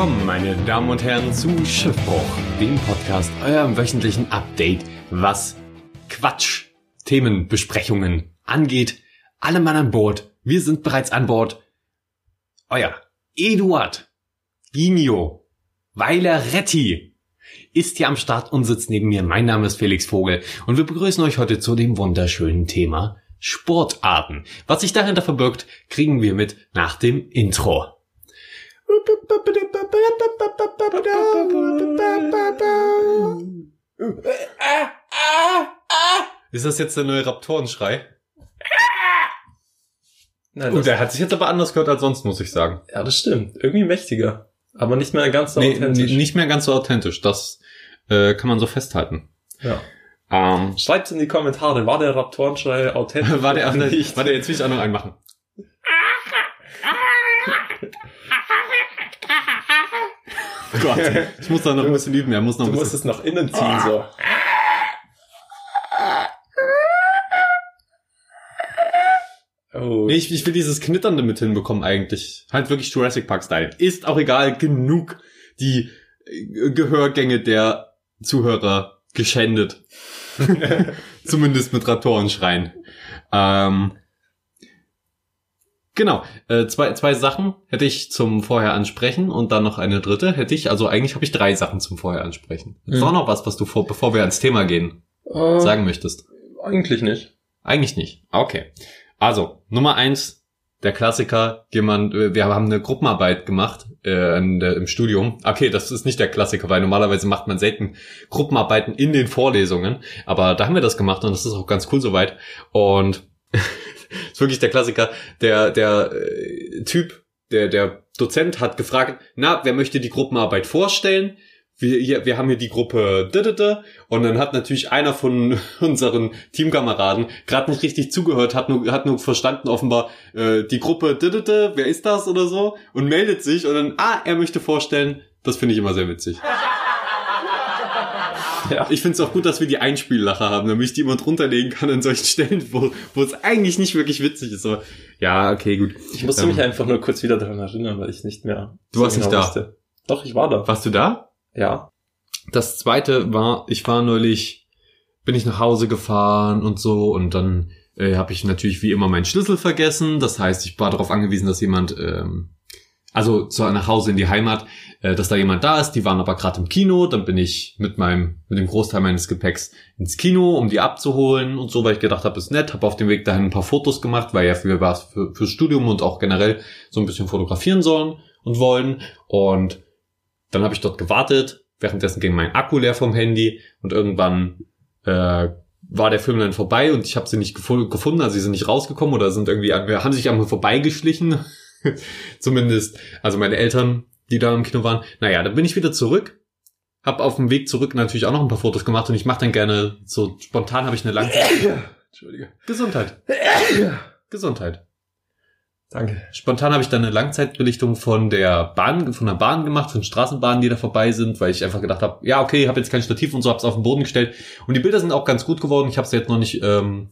Willkommen, meine Damen und Herren, zu Schiffbruch, dem Podcast, eurem wöchentlichen Update, was Quatsch, Themenbesprechungen angeht. Alle Mann an Bord, wir sind bereits an Bord. Euer Eduard, Ginio, Weiler-Retti ist hier am Start und sitzt neben mir. Mein Name ist Felix Vogel und wir begrüßen euch heute zu dem wunderschönen Thema Sportarten. Was sich dahinter verbirgt, kriegen wir mit nach dem Intro. Ist das jetzt der neue Raptorenschrei? Nein, das, der hat sich jetzt aber anders gehört als sonst, muss ich sagen. ja, das stimmt. Irgendwie mächtiger. Aber nicht mehr ganz so Nee, authentisch. nicht mehr ganz so authentisch. Das äh, kann man so festhalten. Ja. Ähm, Schreibt's in die Kommentare, war der Raptorenschrei authentisch? war der, nicht? war der jetzt will ich auch noch einen machen. Gott, ich muss da noch ein bisschen üben. Er muss noch Du ein musst es nach innen ziehen, so. Oh. Nee, ich, ich will dieses Knitternde mit hinbekommen eigentlich. Halt wirklich Jurassic Park Style. Ist auch egal, genug die äh, Gehörgänge der Zuhörer geschändet. Zumindest mit Raptorenschreien. Ähm, genau, äh, zwei, zwei Sachen hätte ich zum Vorher ansprechen und dann noch eine dritte hätte ich, also eigentlich habe ich drei Sachen zum Vorher ansprechen. Ist Mhm. auch noch was, was du vor, bevor wir ans Thema gehen, Äh, sagen möchtest? Eigentlich nicht. Eigentlich nicht. Okay. Also, Nummer eins, der Klassiker, jemand, äh, wir haben eine Gruppenarbeit gemacht äh, im Studium. Okay, das ist nicht der Klassiker, weil normalerweise macht man selten Gruppenarbeiten in den Vorlesungen. Aber da haben wir das gemacht und das ist auch ganz cool soweit. Und ist wirklich der Klassiker. Der, der äh, Typ, der, der Dozent hat gefragt, na, wer möchte die Gruppenarbeit vorstellen? Wir, hier, wir haben hier die Gruppe und dann hat natürlich einer von unseren Teamkameraden gerade nicht richtig zugehört, hat nur, hat nur verstanden offenbar äh, die Gruppe wer ist das oder so und meldet sich und dann, ah, er möchte vorstellen. Das finde ich immer sehr witzig. Ja. Ich finde es auch gut, dass wir die Einspiellacher haben, damit ich die immer drunter legen kann an solchen Stellen, wo, wo es eigentlich nicht wirklich witzig ist. Aber, ja, okay, gut. Ich musste Ähm, mich einfach nur kurz wieder daran erinnern, weil ich nicht mehr. Du warst nicht da. wusste. Doch, ich war da. Warst du da? Ja. Das zweite war, ich war neulich, bin ich nach Hause gefahren und so und dann äh, habe ich natürlich wie immer meinen Schlüssel vergessen. Das heißt, ich war darauf angewiesen, dass jemand, ähm, also zu, nach Hause in die Heimat, äh, dass da jemand da ist. Die waren aber gerade im Kino. Dann bin ich mit meinem, mit dem Großteil meines Gepäcks ins Kino, um die abzuholen und so, weil ich gedacht habe, ist nett. Habe auf dem Weg dahin ein paar Fotos gemacht, weil ja für was für, fürs Studium und auch generell so ein bisschen fotografieren sollen und wollen. Und dann habe ich dort gewartet. Währenddessen ging mein Akku leer vom Handy und irgendwann äh, war der Film dann vorbei und ich habe sie nicht gefu gefunden, also sie sind nicht rausgekommen oder sind irgendwie haben sich einmal vorbeigeschlichen. Zumindest, also meine Eltern, die da im Kino waren. Naja, dann bin ich wieder zurück. Hab auf dem Weg zurück natürlich auch noch ein paar Fotos gemacht und ich mache dann gerne so spontan habe ich eine Langzeit. Entschuldige. Gesundheit. Gesundheit. Danke. Spontan habe ich dann eine Langzeitbelichtung von der Bahn, von der Bahn gemacht, von Straßenbahnen, die da vorbei sind, weil ich einfach gedacht habe, ja okay, habe jetzt kein Stativ und so, hab's auf den Boden gestellt und die Bilder sind auch ganz gut geworden. Ich habe sie jetzt noch nicht, ähm,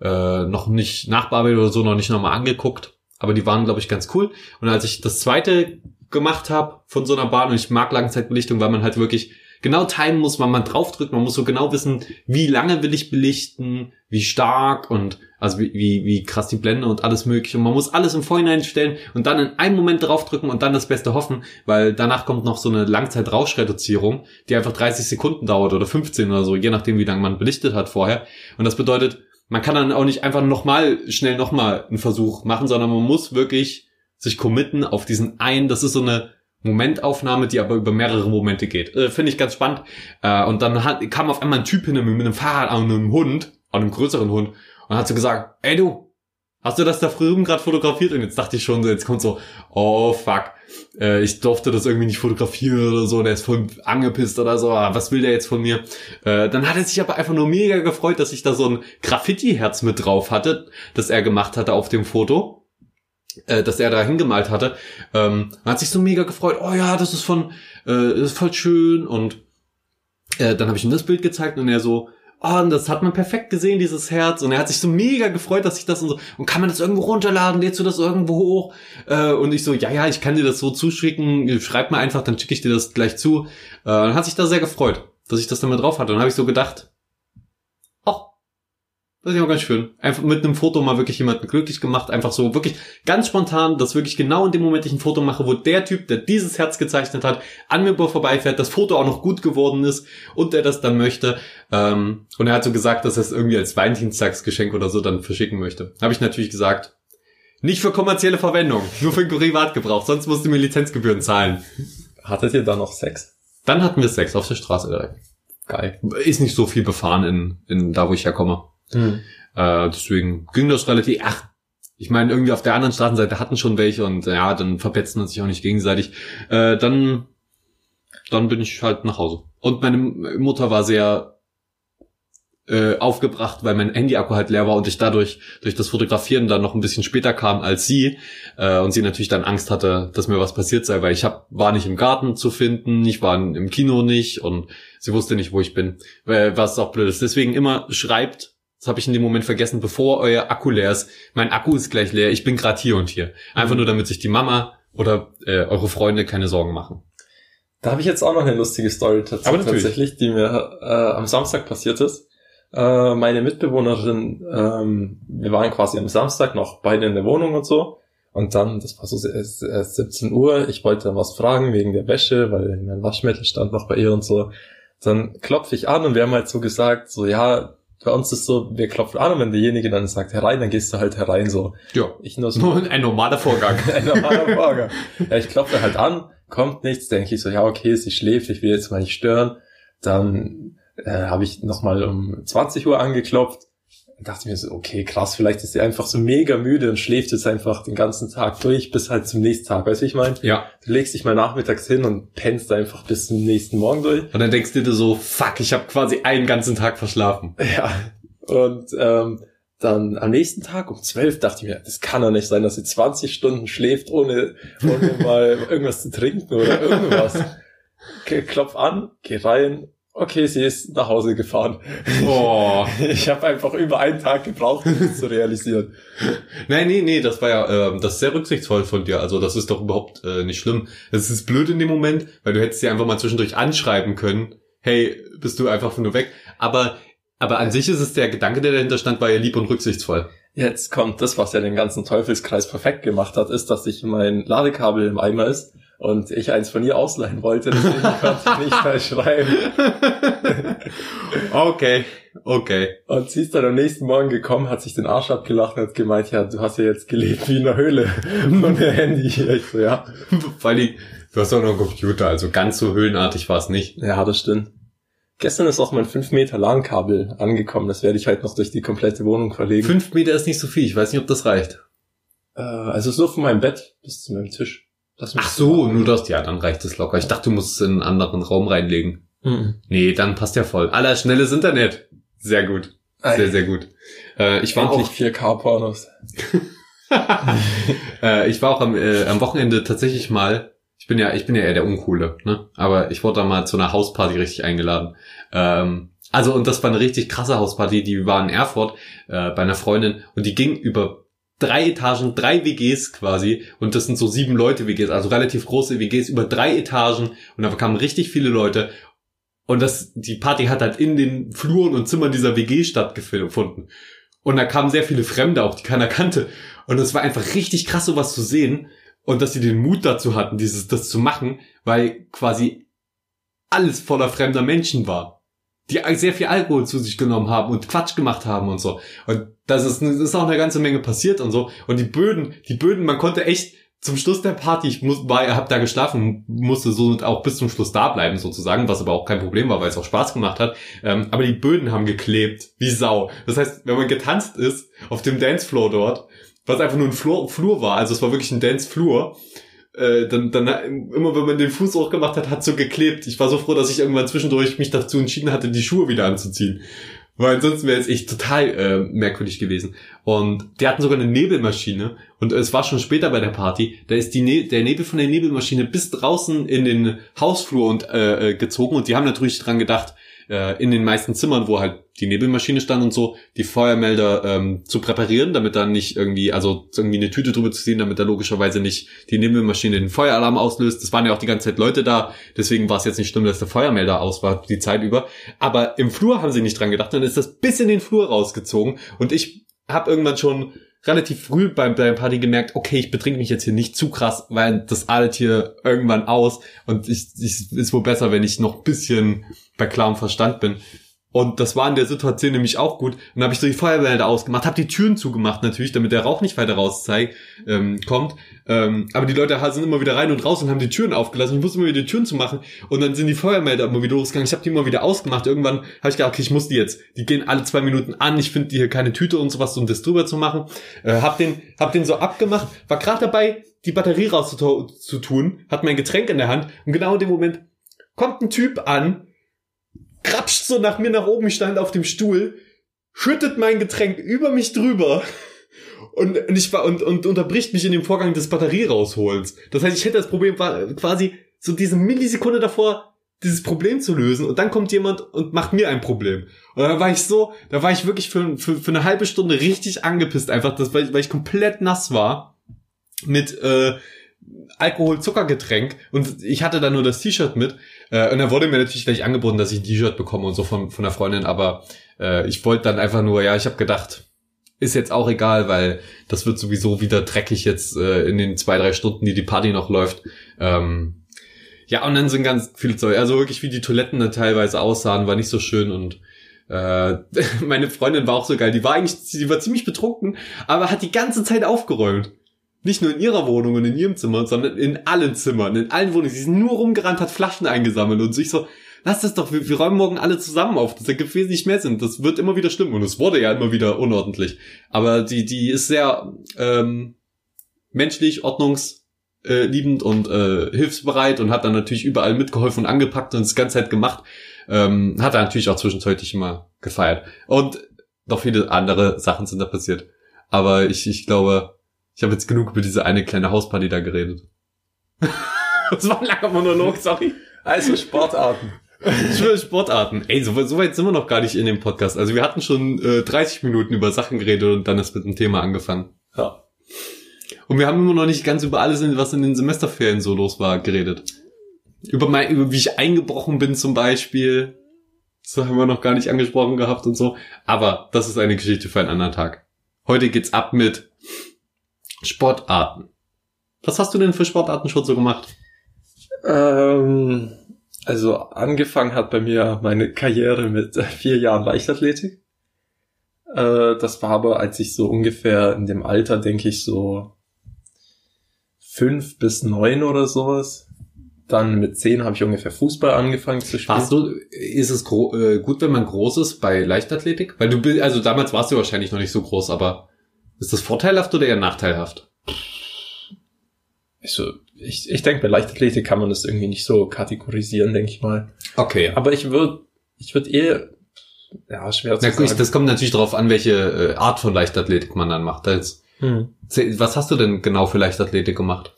äh, noch nicht nachbearbeitet oder so, noch nicht nochmal angeguckt, aber die waren glaube ich ganz cool. Und als ich das zweite gemacht habe von so einer Bahn und ich mag Langzeitbelichtung, weil man halt wirklich genau timen muss, wann man draufdrückt. Man muss so genau wissen, wie lange will ich belichten, wie stark und also wie, wie, wie krass die Blende und alles mögliche. Und man muss alles im Vorhinein stellen und dann in einem Moment draufdrücken und dann das Beste hoffen, weil danach kommt noch so eine Langzeitrauschreduzierung, die einfach 30 Sekunden dauert oder 15 oder so, je nachdem, wie lange man belichtet hat vorher. Und das bedeutet, man kann dann auch nicht einfach nochmal schnell nochmal einen Versuch machen, sondern man muss wirklich sich committen auf diesen einen, das ist so eine Momentaufnahme, die aber über mehrere Momente geht. Äh, Finde ich ganz spannend. Äh, und dann hat, kam auf einmal ein Typ hin mit einem Fahrrad an einem Hund, an einem größeren Hund, und hat so gesagt, ey du, hast du das da drüben gerade fotografiert? Und jetzt dachte ich schon, so, jetzt kommt so, oh fuck, äh, ich durfte das irgendwie nicht fotografieren oder so, der ist voll angepisst oder so, ah, was will der jetzt von mir? Äh, dann hat er sich aber einfach nur mega gefreut, dass ich da so ein Graffiti-Herz mit drauf hatte, das er gemacht hatte auf dem Foto. Äh, dass er da hingemalt hatte, ähm, hat sich so mega gefreut, oh ja, das ist von, äh, das ist voll schön. Und äh, dann habe ich ihm das Bild gezeigt und er so, Oh, und das hat man perfekt gesehen, dieses Herz. Und er hat sich so mega gefreut, dass ich das und so. Und kann man das irgendwo runterladen? Lädst du das irgendwo hoch? Äh, und ich so, ja, ja, ich kann dir das so zuschicken. Schreib mir einfach, dann schicke ich dir das gleich zu. Äh, dann hat sich da sehr gefreut, dass ich das dann mal drauf hatte. Und dann habe ich so gedacht, das ist ja auch ganz schön. Einfach mit einem Foto mal wirklich jemanden glücklich gemacht. Einfach so wirklich ganz spontan, dass wirklich genau in dem Moment ich ein Foto mache, wo der Typ, der dieses Herz gezeichnet hat, an mir vorbeifährt, das Foto auch noch gut geworden ist und der das dann möchte. Ähm, und er hat so gesagt, dass er es irgendwie als Valentinstagsgeschenk oder so dann verschicken möchte. Habe ich natürlich gesagt, nicht für kommerzielle Verwendung, nur für Privatgebrauch, sonst musst du mir Lizenzgebühren zahlen. Hattet ihr da noch Sex? Dann hatten wir Sex auf der Straße direkt. Geil. Ist nicht so viel befahren in, in da, wo ich herkomme. Hm. Äh, deswegen ging das relativ. Ach, ich meine, irgendwie auf der anderen Straßenseite hatten schon welche und ja, dann verpetzen man sich auch nicht gegenseitig. Äh, dann, dann bin ich halt nach Hause. Und meine Mutter war sehr äh, aufgebracht, weil mein Handy-Akku halt leer war und ich dadurch durch das Fotografieren dann noch ein bisschen später kam als sie äh, und sie natürlich dann Angst hatte, dass mir was passiert sei, weil ich hab, war nicht im Garten zu finden, ich war im Kino nicht und sie wusste nicht, wo ich bin, was auch blöd ist. Deswegen immer schreibt das habe ich in dem Moment vergessen, bevor euer Akku leer ist. Mein Akku ist gleich leer, ich bin gerade hier und hier. Einfach mhm. nur, damit sich die Mama oder äh, eure Freunde keine Sorgen machen. Da habe ich jetzt auch noch eine lustige Story tats tatsächlich, die mir äh, am Samstag passiert ist. Äh, meine Mitbewohnerin, ähm, wir waren quasi am Samstag noch beide in der Wohnung und so. Und dann, das war so 17 Uhr, ich wollte dann was fragen wegen der Wäsche, weil mein Waschmittel stand noch bei ihr und so. Dann klopfe ich an und wir haben halt so gesagt, so ja, bei uns ist so, wir klopfen an und wenn derjenige dann sagt herein, dann gehst du halt herein so. Ja. Ich nur so. ein normaler Vorgang. ein normaler Vorgang. Ja, ich klopfe halt an, kommt nichts, denke ich so, ja okay, sie schläft, ich will jetzt mal nicht stören. Dann äh, habe ich nochmal um 20 Uhr angeklopft dachte mir so, okay, krass, vielleicht ist sie einfach so mega müde und schläft jetzt einfach den ganzen Tag durch bis halt zum nächsten Tag. Weißt du, ich meine? Ja. Du legst dich mal nachmittags hin und pennst einfach bis zum nächsten Morgen durch. Und dann denkst du dir so, fuck, ich habe quasi einen ganzen Tag verschlafen. Ja. Und ähm, dann am nächsten Tag um zwölf dachte ich mir, das kann doch nicht sein, dass sie 20 Stunden schläft, ohne, ohne mal irgendwas zu trinken oder irgendwas. Klopf an, geh rein, okay, sie ist nach Hause gefahren. Boah. Ich habe einfach über einen Tag gebraucht, um das zu realisieren. Nein, nee, nee, das war ja, äh, das ist sehr rücksichtsvoll von dir. Also das ist doch überhaupt äh, nicht schlimm. Es ist blöd in dem Moment, weil du hättest sie einfach mal zwischendurch anschreiben können. Hey, bist du einfach nur weg? Aber, aber an sich ist es der Gedanke, der dahinter stand, war ja lieb und rücksichtsvoll. Jetzt kommt das, was ja den ganzen Teufelskreis perfekt gemacht hat, ist, dass sich mein Ladekabel im Eimer ist und ich eins von ihr ausleihen wollte, deswegen konnte ich nicht mehr schreiben. okay, okay. Und sie ist dann am nächsten Morgen gekommen, hat sich den Arsch abgelacht und hat gemeint, ja, du hast ja jetzt gelebt wie in einer Höhle von der Handy. Ich so, ja. Weil die, du hast auch noch einen Computer, also ganz so höhlenartig war es nicht. Ja, das stimmt. Gestern ist auch mein 5 Meter LAN-Kabel angekommen. Das werde ich halt noch durch die komplette Wohnung verlegen. 5 Meter ist nicht so viel. Ich weiß nicht, ob das reicht. Äh, also es ist nur von meinem Bett bis zu meinem Tisch. Ach so, nur das, ja, dann reicht es locker. Ich dachte, du musst es in einen anderen Raum reinlegen. Mhm. Nee, dann passt ja voll. Aller schnelles Internet. Sehr gut. Sehr, sehr gut. Äh, ich war auch 4K-Pornos. äh, ich war auch am, äh, am Wochenende tatsächlich mal, ich bin ja, ich bin ja eher der Uncoole, ne? Aber ich wurde da mal zu einer Hausparty richtig eingeladen. Ähm, also, und das war eine richtig krasse Hausparty, die war in Erfurt äh, bei einer Freundin und die ging über drei Etagen, drei WGs quasi. Und das sind so sieben Leute WGs, also relativ große WGs über drei Etagen. Und da kamen richtig viele Leute. Und das, die Party hat halt in den Fluren und Zimmern dieser WG stattgefunden. Und da kamen sehr viele Fremde auch, die keiner kannte. Und es war einfach richtig krass sowas zu sehen. Und dass sie den Mut dazu hatten, dieses, das zu machen, weil quasi alles voller fremder Menschen war die sehr viel Alkohol zu sich genommen haben und Quatsch gemacht haben und so. Und das ist, das ist auch eine ganze Menge passiert und so. Und die Böden, die Böden, man konnte echt zum Schluss der Party, ich muss, war, hab da geschlafen, musste so auch bis zum Schluss da bleiben sozusagen, was aber auch kein Problem war, weil es auch Spaß gemacht hat. Ähm, aber die Böden haben geklebt, wie Sau. Das heißt, wenn man getanzt ist auf dem Dancefloor dort, was einfach nur ein Flur, Flur war, also es war wirklich ein Dancefloor, äh, dann, dann immer wenn man den Fuß hochgemacht hat, hat so geklebt. Ich war so froh, dass ich irgendwann zwischendurch mich dazu entschieden hatte, die Schuhe wieder anzuziehen. Weil ansonsten wäre es echt total äh, merkwürdig gewesen. Und die hatten sogar eine Nebelmaschine. Und es war schon später bei der Party. Da ist die ne der Nebel von der Nebelmaschine bis draußen in den Hausflur und äh, äh, gezogen. Und die haben natürlich dran gedacht, äh, in den meisten Zimmern, wo halt die Nebelmaschine stand und so, die Feuermelder ähm, zu präparieren, damit dann nicht irgendwie, also irgendwie eine Tüte drüber zu ziehen, damit da logischerweise nicht die Nebelmaschine den Feueralarm auslöst. Das waren ja auch die ganze Zeit Leute da, deswegen war es jetzt nicht schlimm, dass der Feuermelder aus war die Zeit über. Aber im Flur haben sie nicht dran gedacht, dann ist das bis in den Flur rausgezogen und ich habe irgendwann schon relativ früh beim, beim Party gemerkt, okay, ich betrink mich jetzt hier nicht zu krass, weil das artet hier irgendwann aus und ich, ich ist wohl besser, wenn ich noch bisschen bei klarem Verstand bin. Und das war in der Situation nämlich auch gut. Und dann habe ich so die Feuerwehrmelder ausgemacht, habe die Türen zugemacht natürlich, damit der Rauch nicht weiter raus zeigt, ähm, kommt. Ähm, aber die Leute sind immer wieder rein und raus und haben die Türen aufgelassen. Ich musste immer wieder die Türen zu machen. Und dann sind die Feuermelder immer wieder losgegangen. Ich habe die immer wieder ausgemacht. Irgendwann habe ich gedacht, okay, ich muss die jetzt. Die gehen alle zwei Minuten an. Ich finde hier keine Tüte und sowas, um das drüber zu machen. Äh, hab den, hab den so abgemacht. War gerade dabei, die Batterie rauszutun. Hat mein Getränk in der Hand. Und genau in dem Moment kommt ein Typ an, krapscht so nach mir nach oben, ich stand auf dem Stuhl, schüttet mein Getränk über mich drüber und, und ich und, und unterbricht mich in dem Vorgang des Batterie rausholens. Das heißt, ich hätte das Problem quasi so diese Millisekunde davor dieses Problem zu lösen und dann kommt jemand und macht mir ein Problem. Und dann war ich so, da war ich wirklich für, für, für eine halbe Stunde richtig angepisst einfach, das, weil, weil ich komplett nass war mit äh, Alkohol-Zuckergetränk und ich hatte da nur das T-Shirt mit äh, und dann wurde mir natürlich gleich angeboten, dass ich ein T-Shirt bekomme und so von, von der Freundin, aber äh, ich wollte dann einfach nur, ja, ich habe gedacht, ist jetzt auch egal, weil das wird sowieso wieder dreckig jetzt äh, in den zwei, drei Stunden, die die Party noch läuft. Ähm, ja, und dann sind ganz viele Zeug, also wirklich wie die Toiletten da teilweise aussahen, war nicht so schön und äh, meine Freundin war auch so geil, die war eigentlich, die war ziemlich betrunken, aber hat die ganze Zeit aufgeräumt. Nicht nur in ihrer Wohnung und in ihrem Zimmer, sondern in allen Zimmern, in allen Wohnungen. Sie ist nur rumgerannt, hat Flaschen eingesammelt und sich so, lass das doch, wir, wir räumen morgen alle zusammen auf. Das ergibt wesentlich mehr Sinn. Das wird immer wieder stimmen. Und es wurde ja immer wieder unordentlich. Aber die, die ist sehr ähm, menschlich, ordnungsliebend und äh, hilfsbereit und hat dann natürlich überall mitgeholfen und angepackt und das ganze Zeit gemacht. Ähm, hat er natürlich auch zwischenzeitlich immer gefeiert. Und noch viele andere Sachen sind da passiert. Aber ich, ich glaube, ich habe jetzt genug über diese eine kleine Hausparty da geredet. das war ein langer Monolog, sorry. Also Sportarten. Sportarten. Ey, so, so, weit sind wir noch gar nicht in dem Podcast. Also wir hatten schon äh, 30 Minuten über Sachen geredet und dann ist mit dem Thema angefangen. Ja. Und wir haben immer noch nicht ganz über alles, was in den Semesterferien so los war, geredet. Über mein, über wie ich eingebrochen bin zum Beispiel. Das haben wir noch gar nicht angesprochen gehabt und so. Aber das ist eine Geschichte für einen anderen Tag. Heute geht's ab mit Sportarten. Was hast du denn für Sportarten schon so gemacht? Ähm, also angefangen hat bei mir meine Karriere mit vier Jahren Leichtathletik. Äh, das war aber, als ich so ungefähr in dem Alter, denke ich, so fünf bis neun oder sowas. Dann mit zehn habe ich ungefähr Fußball angefangen zu spielen. Warst du, ist es äh, gut, wenn man groß ist bei Leichtathletik? Weil du, also damals warst du wahrscheinlich noch nicht so groß, aber ist das vorteilhaft oder eher nachteilhaft? Also, ich, ich denke, bei Leichtathletik kann man das irgendwie nicht so kategorisieren, denke ich mal. Okay. Aber ich würde, ich würde eher, ja, schwer zu Na, sagen. Das kommt natürlich darauf an, welche äh, Art von Leichtathletik man dann macht. Das, hm. Was hast du denn genau für Leichtathletik gemacht?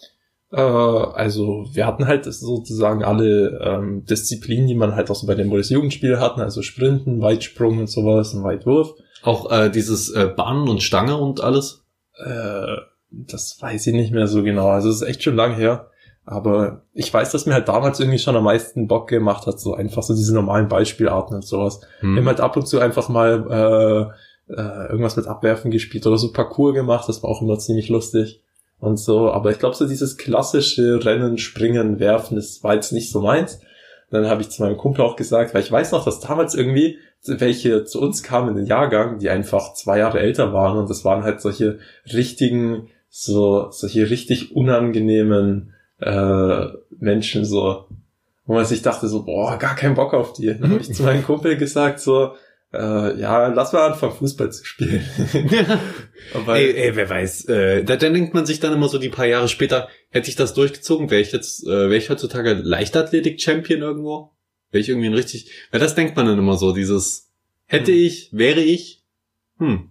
Äh, also, wir hatten halt sozusagen alle ähm, Disziplinen, die man halt auch so bei den Bundesjugendspielen hatten, also Sprinten, Weitsprung und sowas, und Weitwurf. Auch äh, dieses äh, Bahnen und Stange und alles? Äh, das weiß ich nicht mehr so genau. Also es ist echt schon lang her. Aber ich weiß, dass mir halt damals irgendwie schon am meisten Bock gemacht hat, so einfach so diese normalen Beispielarten und sowas. Hm. Wir haben halt ab und zu einfach mal äh, äh, irgendwas mit Abwerfen gespielt oder so Parcours gemacht, das war auch immer ziemlich lustig und so. Aber ich glaube, so dieses klassische Rennen, Springen, Werfen, das war jetzt nicht so meins. Dann habe ich zu meinem Kumpel auch gesagt, weil ich weiß noch, dass damals irgendwie welche zu uns kamen in den Jahrgang, die einfach zwei Jahre älter waren und das waren halt solche richtigen, so solche richtig unangenehmen äh, Menschen so, wo man sich dachte so, boah, gar keinen Bock auf die. Dann habe ich zu meinem Kumpel gesagt so, äh, ja, lass mal anfangen, Fußball zu spielen. Aber, ey, ey, wer weiß. Äh, da, da denkt man sich dann immer so die paar Jahre später, hätte ich das durchgezogen, wäre ich jetzt, äh, wäre ich heutzutage Leichtathletik-Champion irgendwo? Wäre ich irgendwie ein richtig, weil das denkt man dann immer so, dieses hätte hm. ich, wäre ich, hm.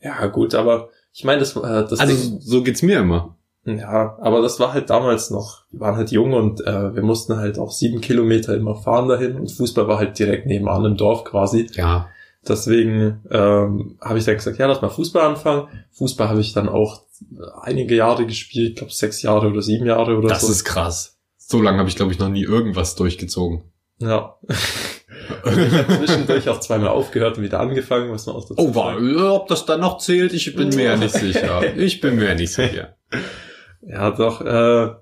Ja, gut, aber ich meine, das, äh, das Also Ding, so geht's mir immer. Ja, aber das war halt damals noch, wir waren halt jung und äh, wir mussten halt auch sieben Kilometer immer fahren dahin und Fußball war halt direkt nebenan im Dorf quasi. Ja. Deswegen ähm, habe ich dann gesagt, ja, lass mal Fußball anfangen. Fußball habe ich dann auch einige Jahre gespielt, ich glaube sechs Jahre oder sieben Jahre oder das so. Das ist krass. So lange habe ich, glaube ich, noch nie irgendwas durchgezogen. Ja. ich habe zwischendurch auch zweimal aufgehört und wieder angefangen, was man auch dazu Oh, war, ob das dann noch zählt, ich bin mir nicht sicher. Ich bin mir nicht sicher. Ja, doch, äh,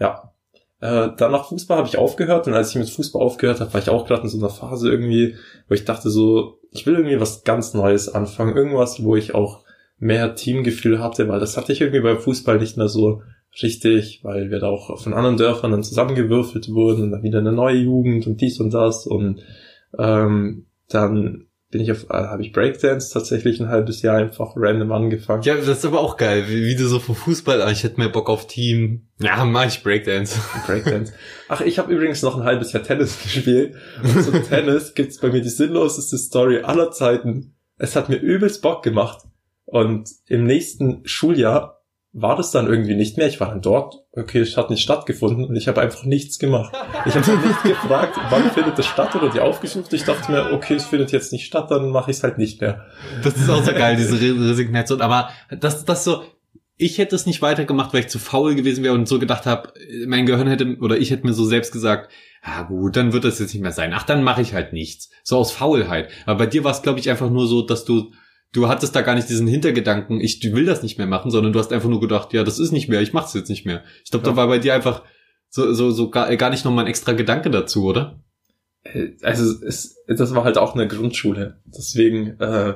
ja. Äh, dann nach Fußball habe ich aufgehört und als ich mit Fußball aufgehört habe, war ich auch gerade in so einer Phase irgendwie, wo ich dachte so, ich will irgendwie was ganz Neues anfangen, irgendwas, wo ich auch mehr Teamgefühl hatte, weil das hatte ich irgendwie beim Fußball nicht mehr so richtig, weil wir da auch von anderen Dörfern dann zusammengewürfelt wurden und dann wieder eine neue Jugend und dies und das und ähm, dann bin ich auf, äh, habe ich Breakdance tatsächlich ein halbes Jahr einfach random angefangen. Ja, das ist aber auch geil, wie, wie du so vom Fußball, ah, ich hätte mehr Bock auf Team. Ja, mach ich Breakdance. Breakdance. Ach, ich habe übrigens noch ein halbes Jahr Tennis gespielt. Und zum Tennis gibt's bei mir die sinnloseste Story aller Zeiten. Es hat mir übelst Bock gemacht. Und im nächsten Schuljahr war das dann irgendwie nicht mehr. Ich war dann dort, okay, es hat nicht stattgefunden und ich habe einfach nichts gemacht. Ich habe nicht gefragt, wann findet das statt oder die aufgesucht. Ich dachte mir, okay, es findet jetzt nicht statt, dann mache ich es halt nicht mehr. Das ist auch so geil, diese Resignation. Aber das, das so, ich hätte es nicht weitergemacht, weil ich zu faul gewesen wäre und so gedacht habe, mein Gehirn hätte, oder ich hätte mir so selbst gesagt, ah gut, dann wird das jetzt nicht mehr sein. Ach, dann mache ich halt nichts. So aus Faulheit. Aber bei dir war es, glaube ich, einfach nur so, dass du du hattest da gar nicht diesen Hintergedanken, ich will das nicht mehr machen, sondern du hast einfach nur gedacht, ja, das ist nicht mehr, ich mach's jetzt nicht mehr. Ich glaube, ja. da war bei dir einfach so, so, so gar, gar nicht nochmal ein extra Gedanke dazu, oder? Äh, also es, das war halt auch eine Grundschule. Deswegen, äh,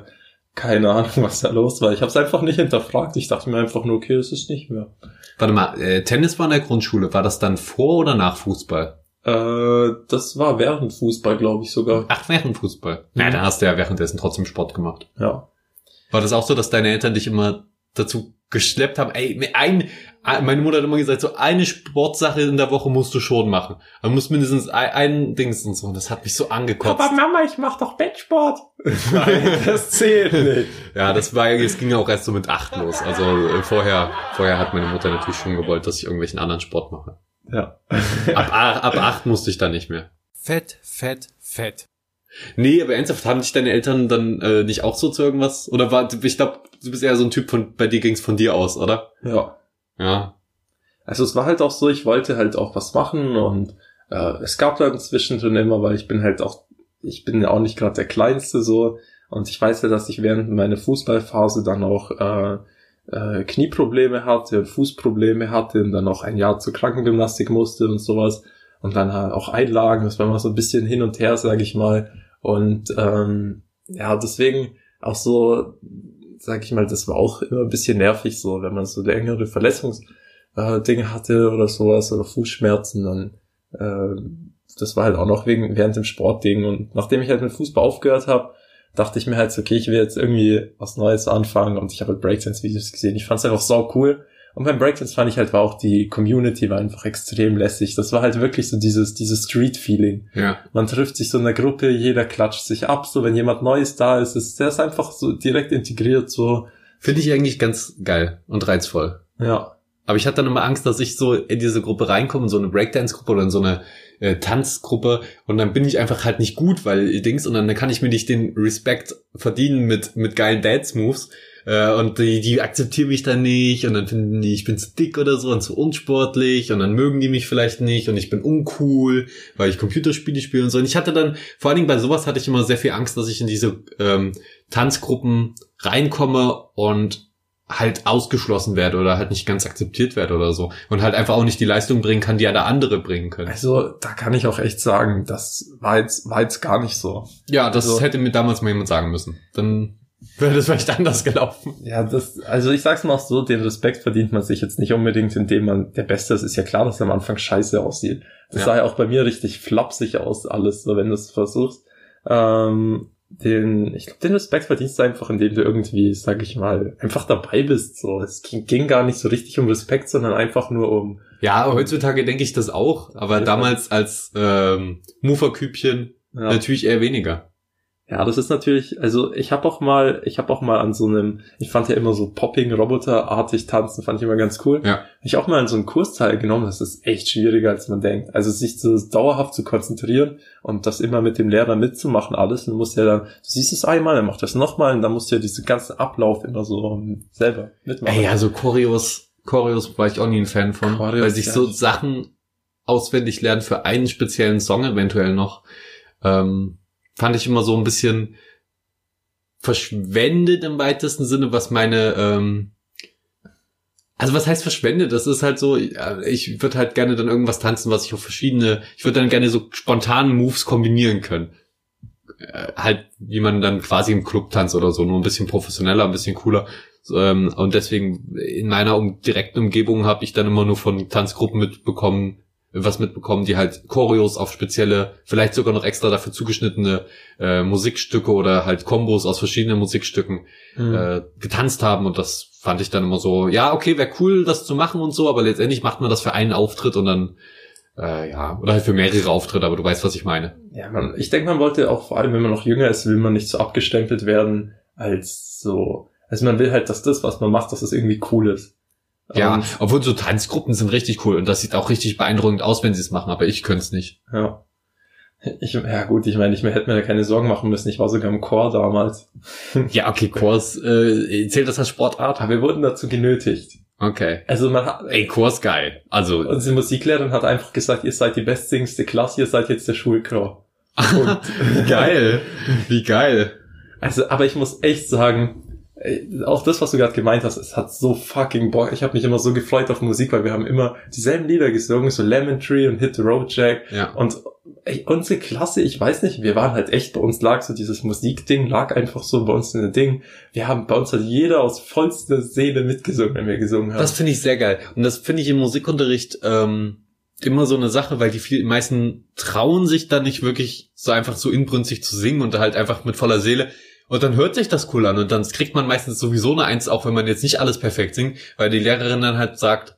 keine Ahnung, was da los war. Ich habe es einfach nicht hinterfragt. Ich dachte mir einfach nur, okay, es ist nicht mehr. Warte mal, äh, Tennis war in der Grundschule. War das dann vor oder nach Fußball? Äh, das war während Fußball, glaube ich sogar. Ach, während Fußball. Ja, dann hast du ja währenddessen trotzdem Sport gemacht. Ja. War das auch so, dass deine Eltern dich immer dazu geschleppt haben, ey, ein, meine Mutter hat immer gesagt, so eine Sportsache in der Woche musst du schon machen. Man muss mindestens ein, ein Dings und so. Und das hat mich so angekotzt. Aber Mama, ich mach doch Bettsport. Nein, das zählt nicht. ja, das war, es ging ja auch erst so mit acht los. Also äh, vorher, vorher hat meine Mutter natürlich schon gewollt, dass ich irgendwelchen anderen Sport mache. Ja. ab, ab acht musste ich dann nicht mehr. Fett, fett, fett. Nee, aber ernsthaft, haben dich deine Eltern dann äh, nicht auch so zu irgendwas? Oder war, ich glaube, du bist eher so ein Typ von, bei dir ging's von dir aus, oder? Ja. Ja. Also es war halt auch so, ich wollte halt auch was machen und äh, es gab dann zwischendrin immer, weil ich bin halt auch, ich bin ja auch nicht gerade der Kleinste so und ich weiß ja, dass ich während meiner Fußballphase dann auch äh, äh, Knieprobleme hatte und Fußprobleme hatte und dann auch ein Jahr zur Krankengymnastik musste und sowas und dann halt auch Einlagen, das war immer so ein bisschen hin und her, sage ich mal. Und ähm, ja, deswegen auch so, sag ich mal, das war auch immer ein bisschen nervig, so, wenn man so längere Verletzungsdinge äh, hatte oder sowas oder Fußschmerzen, dann äh, das war halt auch noch wegen während dem Sportding. Und nachdem ich halt mit Fußball aufgehört habe, dachte ich mir halt, okay, ich will jetzt irgendwie was Neues anfangen und ich habe halt Breakdance-Videos gesehen. Ich fand es einfach so cool und beim Breakdance fand ich halt, war auch die Community war einfach extrem lässig. Das war halt wirklich so dieses, dieses Street-Feeling. Ja. Man trifft sich so in der Gruppe, jeder klatscht sich ab, so wenn jemand Neues da ist, ist der ist einfach so direkt integriert, so. Finde ich eigentlich ganz geil und reizvoll. Ja. Aber ich hatte dann immer Angst, dass ich so in diese Gruppe reinkomme, in so eine Breakdance-Gruppe oder in so eine äh, Tanzgruppe und dann bin ich einfach halt nicht gut, weil Dings und dann kann ich mir nicht den Respekt verdienen mit mit geilen Dance-Moves äh, und die, die akzeptieren mich dann nicht und dann finden die, ich bin zu dick oder so und zu unsportlich und dann mögen die mich vielleicht nicht und ich bin uncool, weil ich Computerspiele spiele und so. Und ich hatte dann, vor allen Dingen bei sowas hatte ich immer sehr viel Angst, dass ich in diese ähm, Tanzgruppen reinkomme und halt ausgeschlossen werde oder halt nicht ganz akzeptiert werde oder so und halt einfach auch nicht die Leistung bringen kann, die ja da andere bringen können. Also da kann ich auch echt sagen, das war jetzt, war jetzt gar nicht so. Ja, das also, hätte mir damals mal jemand sagen müssen. Dann wäre das vielleicht anders gelaufen. Ja, das, also ich sag's mal so, den Respekt verdient man sich jetzt nicht unbedingt, indem man der Beste ist. Ist ja klar, dass er am Anfang scheiße aussieht. Das ja. sah ja auch bei mir richtig flapsig aus, alles, so wenn du es versuchst. Ähm, den, ich glaube, den Respekt verdienst du einfach, indem du irgendwie, sag ich mal, einfach dabei bist. So, es ging, ging gar nicht so richtig um Respekt, sondern einfach nur um. Ja, heutzutage denke ich das auch, aber ja. damals als ähm, Muferkübchen ja. natürlich eher weniger. Ja, das ist natürlich, also ich habe auch mal, ich habe auch mal an so einem, ich fand ja immer so Popping-Roboter-artig tanzen, fand ich immer ganz cool. Ja. Ich auch mal an so einem Kurs teilgenommen, das ist echt schwieriger, als man denkt. Also sich so dauerhaft zu konzentrieren und das immer mit dem Lehrer mitzumachen, alles, und du musst ja dann, du siehst es einmal, dann macht das nochmal und dann musst du ja diesen ganzen Ablauf immer so selber mitmachen. Ey, also Choreos, Choreos war ich auch nie ein Fan von, Choreos, weil sich ja. so Sachen auswendig lernen für einen speziellen Song eventuell noch. Ähm, fand ich immer so ein bisschen verschwendet im weitesten Sinne, was meine, ähm, also was heißt verschwendet? Das ist halt so, ich würde halt gerne dann irgendwas tanzen, was ich auf verschiedene, ich würde dann gerne so spontanen Moves kombinieren können. Äh, halt, wie man dann quasi im Club tanzt oder so, nur ein bisschen professioneller, ein bisschen cooler. Ähm, und deswegen in meiner um, direkten Umgebung habe ich dann immer nur von Tanzgruppen mitbekommen, was mitbekommen, die halt Choreos auf spezielle, vielleicht sogar noch extra dafür zugeschnittene äh, Musikstücke oder halt Kombos aus verschiedenen Musikstücken mhm. äh, getanzt haben und das fand ich dann immer so, ja, okay, wäre cool, das zu machen und so, aber letztendlich macht man das für einen Auftritt und dann äh, ja, oder halt für mehrere Auftritte, aber du weißt, was ich meine. Ja, man, ich denke, man wollte auch, vor allem wenn man noch jünger ist, will man nicht so abgestempelt werden als so, also man will halt, dass das, was man macht, dass es das irgendwie cool ist. Ja, und obwohl so Tanzgruppen sind richtig cool und das sieht auch richtig beeindruckend aus, wenn sie es machen, aber ich könnte es nicht. Ja. Ich, ja gut, ich meine, ich hätte mir da keine Sorgen machen müssen. Ich war sogar im Chor damals. Ja, okay, Chors, äh, zählt das als Sportart? Aber wir wurden dazu genötigt. Okay. Also man hat, ey, Chor ist geil. Also. Unsere Musiklehrerin hat einfach gesagt, ihr seid die bestsingste Klasse, ihr seid jetzt der Schulchor. geil. Wie geil. Also, aber ich muss echt sagen, auch das, was du gerade gemeint hast, es hat so fucking Bock. Ich habe mich immer so gefreut auf Musik, weil wir haben immer dieselben Lieder gesungen, so Lemon Tree und Hit the Road Jack. Ja. Und ey, unsere Klasse, ich weiß nicht, wir waren halt echt, bei uns lag so dieses Musikding, lag einfach so bei uns in der Ding. Wir haben, bei uns hat jeder aus vollster Seele mitgesungen, wenn wir gesungen haben. Das finde ich sehr geil. Und das finde ich im Musikunterricht ähm, immer so eine Sache, weil die viel, meisten trauen sich dann nicht wirklich so einfach so inbrünstig zu singen und halt einfach mit voller Seele und dann hört sich das cool an und dann kriegt man meistens sowieso eine Eins, auch wenn man jetzt nicht alles perfekt singt, weil die Lehrerin dann halt sagt,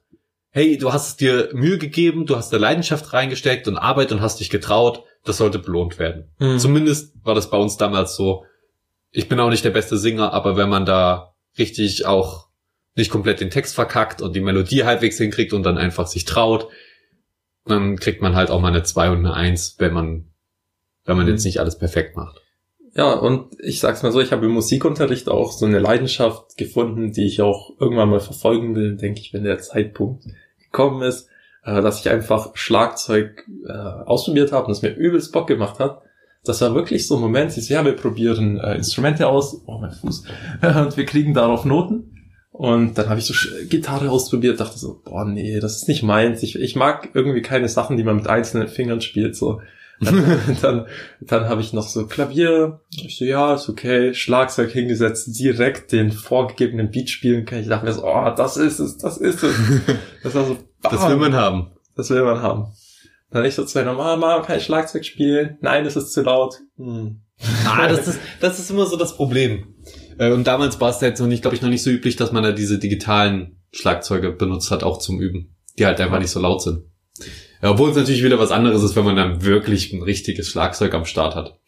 hey, du hast dir Mühe gegeben, du hast da Leidenschaft reingesteckt und Arbeit und hast dich getraut, das sollte belohnt werden. Mhm. Zumindest war das bei uns damals so. Ich bin auch nicht der beste Singer, aber wenn man da richtig auch nicht komplett den Text verkackt und die Melodie halbwegs hinkriegt und dann einfach sich traut, dann kriegt man halt auch mal eine Zwei und eine Eins, wenn man, wenn man mhm. jetzt nicht alles perfekt macht. Ja, und ich sag's mal so, ich habe im Musikunterricht auch so eine Leidenschaft gefunden, die ich auch irgendwann mal verfolgen will, denke ich, wenn der Zeitpunkt gekommen ist, äh, dass ich einfach Schlagzeug äh, ausprobiert habe und es mir übelst Bock gemacht hat. Das war wirklich so ein Moment, ich ja, wir probieren äh, Instrumente aus, oh mein Fuß, und wir kriegen darauf Noten. Und dann habe ich so Gitarre ausprobiert, dachte so, boah, nee, das ist nicht meins. Ich, ich mag irgendwie keine Sachen, die man mit einzelnen Fingern spielt. So, dann, dann, dann habe ich noch so Klavier. Ich so, ja, ist okay. Schlagzeug hingesetzt, direkt den vorgegebenen Beat spielen kann. Ich dachte mir so, oh, das ist es, das ist es. Das war so, bam, das will man haben. Das will man haben. Dann ich so zu meiner Mama, kann ich Schlagzeug spielen? Nein, das ist zu laut. Hm. Ah, das ist, das ist immer so das Problem. Äh, und damals war es jetzt noch nicht, glaube ich, noch nicht so üblich, dass man da diese digitalen Schlagzeuge benutzt hat, auch zum Üben. Die halt einfach nicht so laut sind. Ja, obwohl es natürlich wieder was anderes ist, wenn man dann wirklich ein richtiges Schlagzeug am Start hat.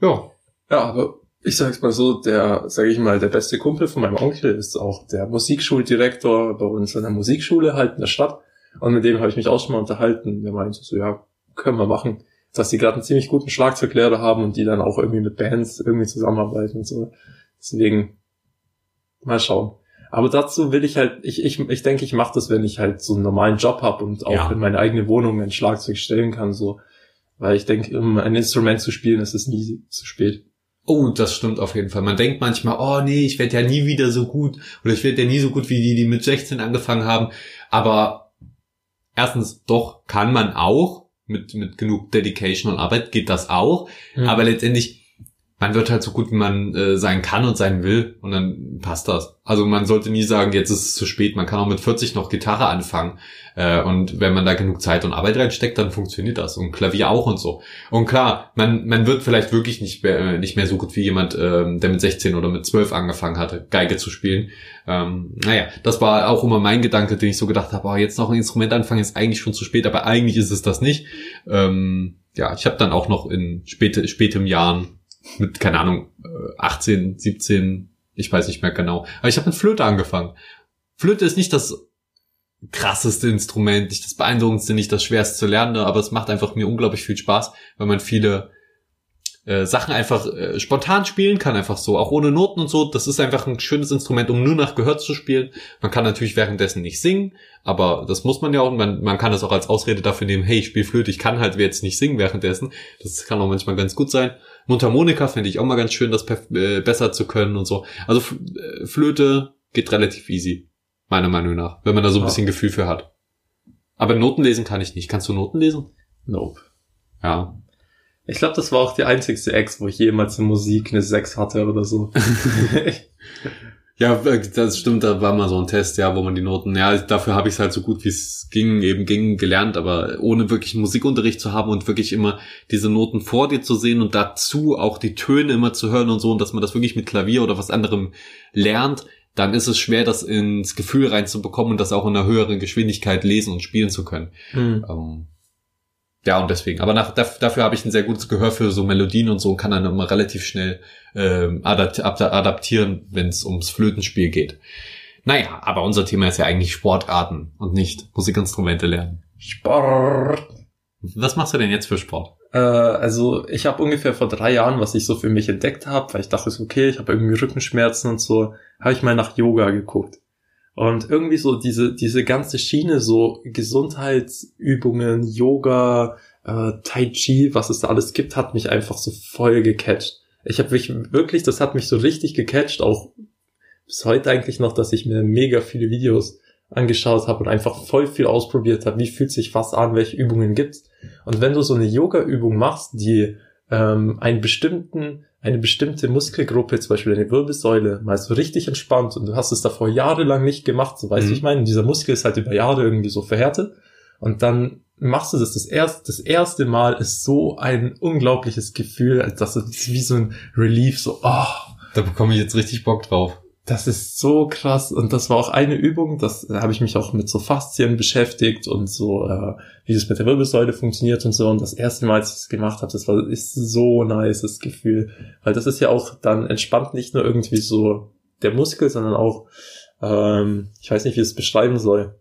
Ja. Ja, aber ich sag's mal so, der, sag ich mal, der beste Kumpel von meinem Onkel ist auch der Musikschuldirektor bei uns in der Musikschule halt in der Stadt. Und mit dem habe ich mich auch schon mal unterhalten. Der meinte so, ja, können wir machen. Dass die gerade einen ziemlich guten Schlagzeuglehrer haben und die dann auch irgendwie mit Bands irgendwie zusammenarbeiten und so. Deswegen mal schauen. Aber dazu will ich halt, ich, ich, ich denke, ich mache das, wenn ich halt so einen normalen Job habe und auch ja. in meine eigene Wohnung ein Schlagzeug stellen kann, so. Weil ich denke, um ein Instrument zu spielen, ist es nie zu spät. Oh, das stimmt auf jeden Fall. Man denkt manchmal, oh nee, ich werde ja nie wieder so gut oder ich werde ja nie so gut wie die, die mit 16 angefangen haben. Aber erstens, doch kann man auch mit, mit genug Dedication und Arbeit geht das auch. Mhm. Aber letztendlich man wird halt so gut, wie man äh, sein kann und sein will und dann passt das. Also man sollte nie sagen, jetzt ist es zu spät. Man kann auch mit 40 noch Gitarre anfangen äh, und wenn man da genug Zeit und Arbeit reinsteckt, dann funktioniert das und Klavier auch und so. Und klar, man man wird vielleicht wirklich nicht mehr, äh, nicht mehr so gut wie jemand, äh, der mit 16 oder mit 12 angefangen hatte, Geige zu spielen. Ähm, naja, das war auch immer mein Gedanke, den ich so gedacht habe, oh, jetzt noch ein Instrument anfangen ist eigentlich schon zu spät, aber eigentlich ist es das nicht. Ähm, ja, ich habe dann auch noch in späte, spätem Jahren mit, keine Ahnung, 18, äh, 17, ich weiß nicht mehr genau. Aber ich habe mit Flöte angefangen. Flöte ist nicht das krasseste Instrument, nicht das beeindruckendste, nicht das schwerste zu lernen, aber es macht einfach mir unglaublich viel Spaß, weil man viele äh, Sachen einfach äh, spontan spielen kann, einfach so, auch ohne Noten und so. Das ist einfach ein schönes Instrument, um nur nach Gehör zu spielen. Man kann natürlich währenddessen nicht singen, aber das muss man ja auch. Man, man kann das auch als Ausrede dafür nehmen, hey, ich spiele Flöte, ich kann halt jetzt nicht singen währenddessen. Das kann auch manchmal ganz gut sein. Mundharmonika finde ich auch mal ganz schön, das äh, besser zu können und so. Also äh, Flöte geht relativ easy, meiner Meinung nach, wenn man da so ein bisschen Gefühl für hat. Aber Noten lesen kann ich nicht. Kannst du Noten lesen? Nope. Ja, ich glaube, das war auch die einzigste Ex, wo ich jemals in Musik eine 6 hatte oder so. ja, das stimmt, da war mal so ein Test, ja, wo man die Noten, ja, dafür habe ich es halt so gut wie es ging, eben ging, gelernt, aber ohne wirklich Musikunterricht zu haben und wirklich immer diese Noten vor dir zu sehen und dazu auch die Töne immer zu hören und so und dass man das wirklich mit Klavier oder was anderem lernt, dann ist es schwer, das ins Gefühl reinzubekommen und das auch in einer höheren Geschwindigkeit lesen und spielen zu können. Mhm. Ähm, ja, und deswegen. Aber nach, dafür habe ich ein sehr gutes Gehör für so Melodien und so und kann dann immer relativ schnell ähm, adaptieren, wenn es ums Flötenspiel geht. Naja, aber unser Thema ist ja eigentlich Sportarten und nicht Musikinstrumente lernen. Sport. Was machst du denn jetzt für Sport? Äh, also ich habe ungefähr vor drei Jahren, was ich so für mich entdeckt habe, weil ich dachte, ist okay, ich habe irgendwie Rückenschmerzen und so, habe ich mal nach Yoga geguckt. Und irgendwie so diese, diese ganze Schiene, so Gesundheitsübungen, Yoga, äh, Tai Chi, was es da alles gibt, hat mich einfach so voll gecatcht. Ich habe mich wirklich, das hat mich so richtig gecatcht, auch bis heute eigentlich noch, dass ich mir mega viele Videos angeschaut habe und einfach voll viel ausprobiert habe, wie fühlt sich was an, welche Übungen gibt's. Und wenn du so eine Yoga-Übung machst, die ähm, einen bestimmten eine bestimmte Muskelgruppe, zum Beispiel eine Wirbelsäule, mal so richtig entspannt und du hast es davor jahrelang nicht gemacht, so weißt du, mhm. ich meine, dieser Muskel ist halt über Jahre irgendwie so verhärtet und dann machst du das das erste, das erste Mal ist so ein unglaubliches Gefühl, als das ist wie so ein Relief, so, oh. Da bekomme ich jetzt richtig Bock drauf. Das ist so krass. Und das war auch eine Übung, das da habe ich mich auch mit so Faszien beschäftigt und so äh, wie das mit der Wirbelsäule funktioniert und so. Und das erste Mal, als ich das gemacht habe, das war ist so nice das Gefühl, weil das ist ja auch dann entspannt nicht nur irgendwie so der Muskel, sondern auch ähm, ich weiß nicht, wie ich es beschreiben soll.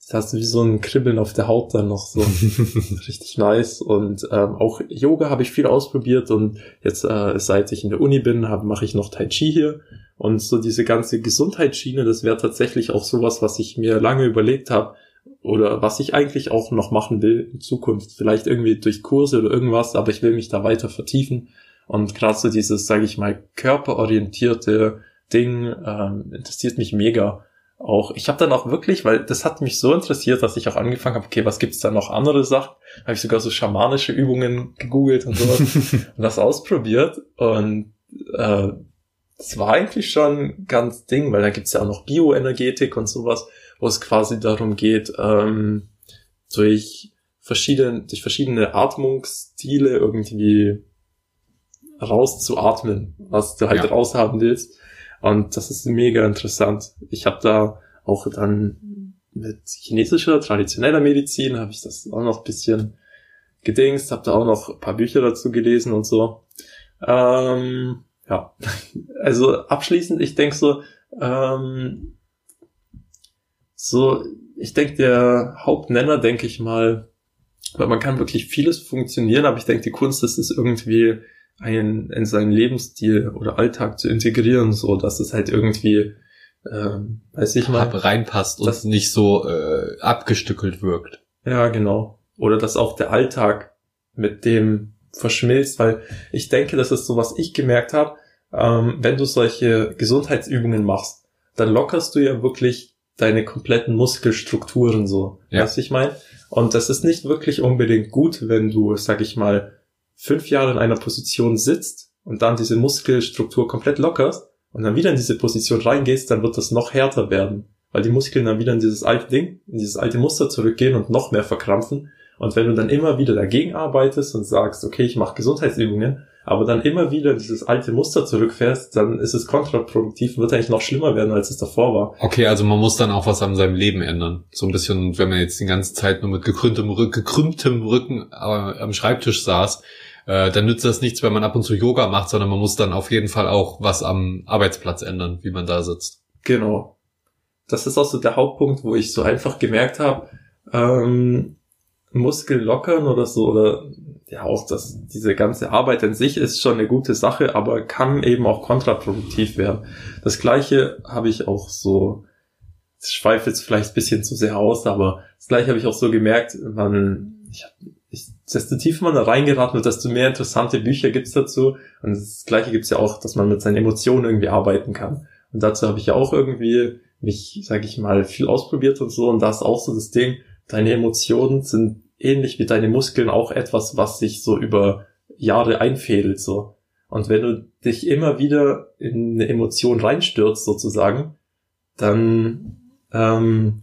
Das hast du wie so ein Kribbeln auf der Haut dann noch so. Richtig nice. Und ähm, auch Yoga habe ich viel ausprobiert. Und jetzt äh, seit ich in der Uni bin, mache ich noch Tai Chi hier und so diese ganze Gesundheitsschiene, das wäre tatsächlich auch sowas, was ich mir lange überlegt habe oder was ich eigentlich auch noch machen will in Zukunft. Vielleicht irgendwie durch Kurse oder irgendwas, aber ich will mich da weiter vertiefen. Und gerade so dieses, sage ich mal, körperorientierte Ding ähm, interessiert mich mega. Auch ich habe dann auch wirklich, weil das hat mich so interessiert, dass ich auch angefangen habe, okay, was gibt's da noch andere Sachen? Habe ich sogar so schamanische Übungen gegoogelt und sowas und das ausprobiert und äh, das war eigentlich schon ganz Ding, weil da gibt's ja auch noch Bioenergetik und sowas, wo es quasi darum geht, ähm, durch verschiedene, durch verschiedene Atmungsstile irgendwie rauszuatmen, was du halt ja. raushaben willst. Und das ist mega interessant. Ich habe da auch dann mit chinesischer, traditioneller Medizin habe ich das auch noch bisschen gedingst, habe da auch noch ein paar Bücher dazu gelesen und so. Ähm, ja, also abschließend, ich denke so, ähm, so, ich denke, der Hauptnenner, denke ich mal, weil man kann wirklich vieles funktionieren, aber ich denke, die Kunst ist es irgendwie ein, in seinen Lebensstil oder Alltag zu integrieren, so dass es halt irgendwie, ähm, weiß ich mal, reinpasst und nicht so äh, abgestückelt wirkt. Ja, genau. Oder dass auch der Alltag mit dem verschmilzt, weil ich denke, das ist so, was ich gemerkt habe, ähm, wenn du solche Gesundheitsübungen machst, dann lockerst du ja wirklich deine kompletten Muskelstrukturen so. Ja. Weißt du, ich meine? Und das ist nicht wirklich unbedingt gut, wenn du, sag ich mal, fünf Jahre in einer Position sitzt und dann diese Muskelstruktur komplett lockerst und dann wieder in diese Position reingehst, dann wird das noch härter werden, weil die Muskeln dann wieder in dieses alte Ding, in dieses alte Muster zurückgehen und noch mehr verkrampfen. Und wenn du dann immer wieder dagegen arbeitest und sagst, okay, ich mache Gesundheitsübungen, aber dann immer wieder dieses alte Muster zurückfährst, dann ist es kontraproduktiv und wird eigentlich noch schlimmer werden, als es davor war. Okay, also man muss dann auch was an seinem Leben ändern. So ein bisschen, wenn man jetzt die ganze Zeit nur mit gekrümmtem, Rücken, gekrümmtem Rücken am Schreibtisch saß, äh, dann nützt das nichts, wenn man ab und zu Yoga macht, sondern man muss dann auf jeden Fall auch was am Arbeitsplatz ändern, wie man da sitzt. Genau. Das ist auch so der Hauptpunkt, wo ich so einfach gemerkt habe, ähm, Muskeln lockern oder so, oder ja auch das, diese ganze Arbeit an sich ist schon eine gute Sache, aber kann eben auch kontraproduktiv werden. Das gleiche habe ich auch so, ich schweife jetzt vielleicht ein bisschen zu sehr aus, aber das gleiche habe ich auch so gemerkt, man, ich, ich, desto tiefer man da reingeraten wird, desto mehr interessante Bücher gibt's dazu. Und das gleiche gibt's ja auch, dass man mit seinen Emotionen irgendwie arbeiten kann. Und dazu habe ich ja auch irgendwie mich, sage ich mal, viel ausprobiert und so. Und da ist auch so das Ding, deine Emotionen sind ähnlich wie deine Muskeln auch etwas, was sich so über Jahre einfädelt, so. Und wenn du dich immer wieder in eine Emotion reinstürzt, sozusagen, dann ähm,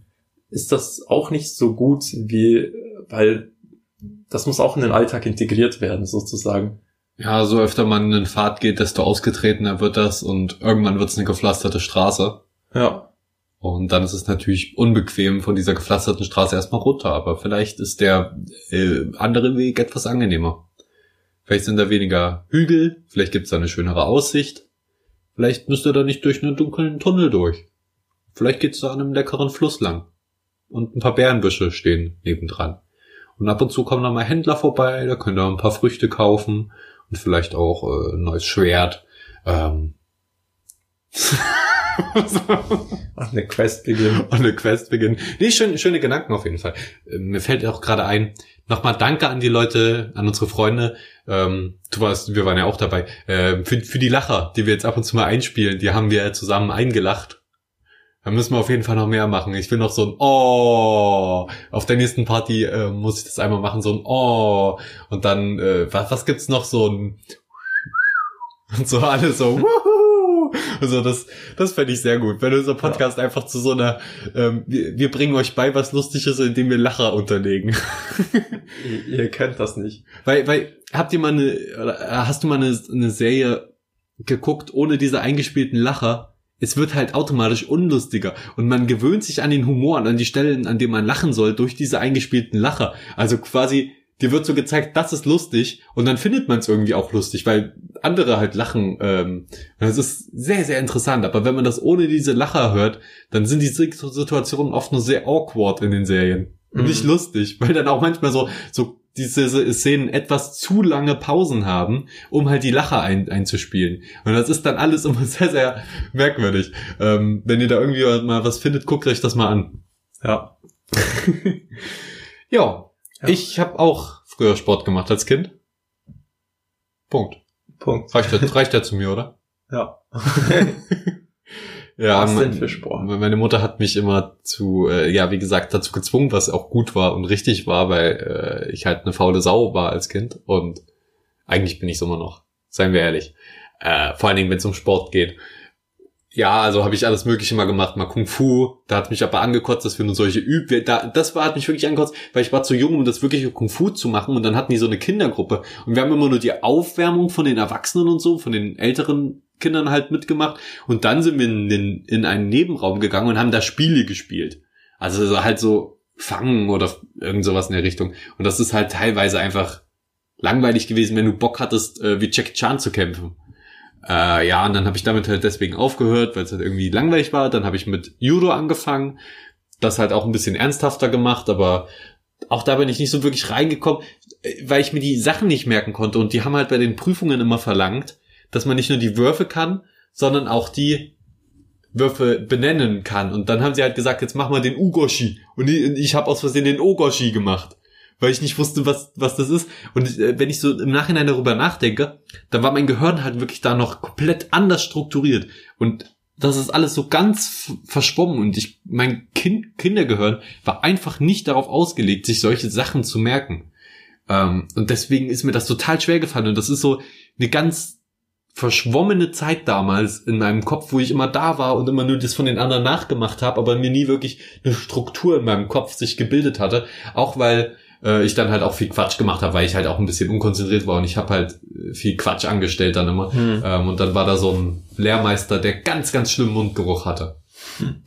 ist das auch nicht so gut wie, weil das muss auch in den Alltag integriert werden, sozusagen. Ja, so öfter man in den Pfad geht, desto ausgetretener wird das und irgendwann wird es eine gepflasterte Straße. Ja. Und dann ist es natürlich unbequem von dieser gepflasterten Straße erstmal runter, aber vielleicht ist der äh, andere Weg etwas angenehmer. Vielleicht sind da weniger Hügel, vielleicht gibt's da eine schönere Aussicht, vielleicht müsst ihr da nicht durch einen dunklen Tunnel durch. Vielleicht geht's da an einem leckeren Fluss lang. Und ein paar Bärenbüsche stehen nebendran. Und ab und zu kommen da mal Händler vorbei, da könnt ihr ein paar Früchte kaufen und vielleicht auch äh, ein neues Schwert. Ähm. Ach, eine Quest beginnen. Und eine Quest beginnen. Nee, schön, schöne Gedanken auf jeden Fall. Äh, mir fällt auch gerade ein, nochmal danke an die Leute, an unsere Freunde. Ähm, du warst, wir waren ja auch dabei. Ähm, für, für die Lacher, die wir jetzt ab und zu mal einspielen, die haben wir zusammen eingelacht. Da müssen wir auf jeden Fall noch mehr machen. Ich will noch so ein Oh. Auf der nächsten Party äh, muss ich das einmal machen, so ein Oh. Und dann, äh, was, was gibt's noch? So ein und so alle so. Also das, das fände ich sehr gut. Wenn unser Podcast ja. einfach zu so einer, ähm, wir, wir bringen euch bei, was Lustiges, indem wir Lacher unterlegen. ihr, ihr kennt das nicht. Weil, weil, habt ihr mal eine, hast du mal eine, eine Serie geguckt ohne diese eingespielten Lacher? es wird halt automatisch unlustiger und man gewöhnt sich an den Humor und an die Stellen, an denen man lachen soll, durch diese eingespielten Lacher. Also quasi, dir wird so gezeigt, das ist lustig und dann findet man es irgendwie auch lustig, weil andere halt lachen. Ähm, das ist sehr, sehr interessant. Aber wenn man das ohne diese Lacher hört, dann sind die Situationen oft nur sehr awkward in den Serien. Und mhm. nicht lustig, weil dann auch manchmal so, so diese Szenen etwas zu lange Pausen haben, um halt die Lacher ein, einzuspielen. Und das ist dann alles immer sehr, sehr merkwürdig. Ähm, wenn ihr da irgendwie mal was findet, guckt euch das mal an. Ja. ja. Ja. Ich habe auch früher Sport gemacht als Kind. Punkt. Punkt. Reicht ja, reicht ja zu mir, oder? Ja. Ja, was denn für Sport? Meine Mutter hat mich immer zu, äh, ja, wie gesagt, dazu gezwungen, was auch gut war und richtig war, weil äh, ich halt eine faule Sau war als Kind und eigentlich bin ich es immer noch, seien wir ehrlich. Äh, vor allen Dingen, wenn es um Sport geht. Ja, also habe ich alles Mögliche mal gemacht, mal Kung Fu. Da hat mich aber angekotzt, dass wir nur solche üb. Da, das war hat mich wirklich angekotzt, weil ich war zu jung, um das wirkliche Kung Fu zu machen. Und dann hatten die so eine Kindergruppe und wir haben immer nur die Aufwärmung von den Erwachsenen und so, von den älteren Kindern halt mitgemacht. Und dann sind wir in, den, in einen Nebenraum gegangen und haben da Spiele gespielt. Also halt so Fangen oder irgend sowas in der Richtung. Und das ist halt teilweise einfach langweilig gewesen, wenn du Bock hattest, äh, wie Jack Chan zu kämpfen. Äh, ja, und dann habe ich damit halt deswegen aufgehört, weil es halt irgendwie langweilig war. Dann habe ich mit Judo angefangen. Das halt auch ein bisschen ernsthafter gemacht, aber auch da bin ich nicht so wirklich reingekommen, äh, weil ich mir die Sachen nicht merken konnte. Und die haben halt bei den Prüfungen immer verlangt, dass man nicht nur die Würfe kann, sondern auch die Würfe benennen kann. Und dann haben sie halt gesagt, jetzt mach mal den Ugoshi. Und ich, ich habe aus Versehen den Ogoshi gemacht, weil ich nicht wusste, was, was das ist. Und äh, wenn ich so im Nachhinein darüber nachdenke, dann war mein Gehirn halt wirklich da noch komplett anders strukturiert. Und das ist alles so ganz verschwommen und ich, mein kind, Kindergehirn war einfach nicht darauf ausgelegt, sich solche Sachen zu merken. Ähm, und deswegen ist mir das total schwer gefallen und das ist so eine ganz verschwommene Zeit damals in meinem Kopf, wo ich immer da war und immer nur das von den anderen nachgemacht habe, aber mir nie wirklich eine Struktur in meinem Kopf sich gebildet hatte. Auch weil äh, ich dann halt auch viel Quatsch gemacht habe, weil ich halt auch ein bisschen unkonzentriert war und ich habe halt äh, viel Quatsch angestellt dann immer. Hm. Ähm, und dann war da so ein Lehrmeister, der ganz, ganz schlimmen Mundgeruch hatte.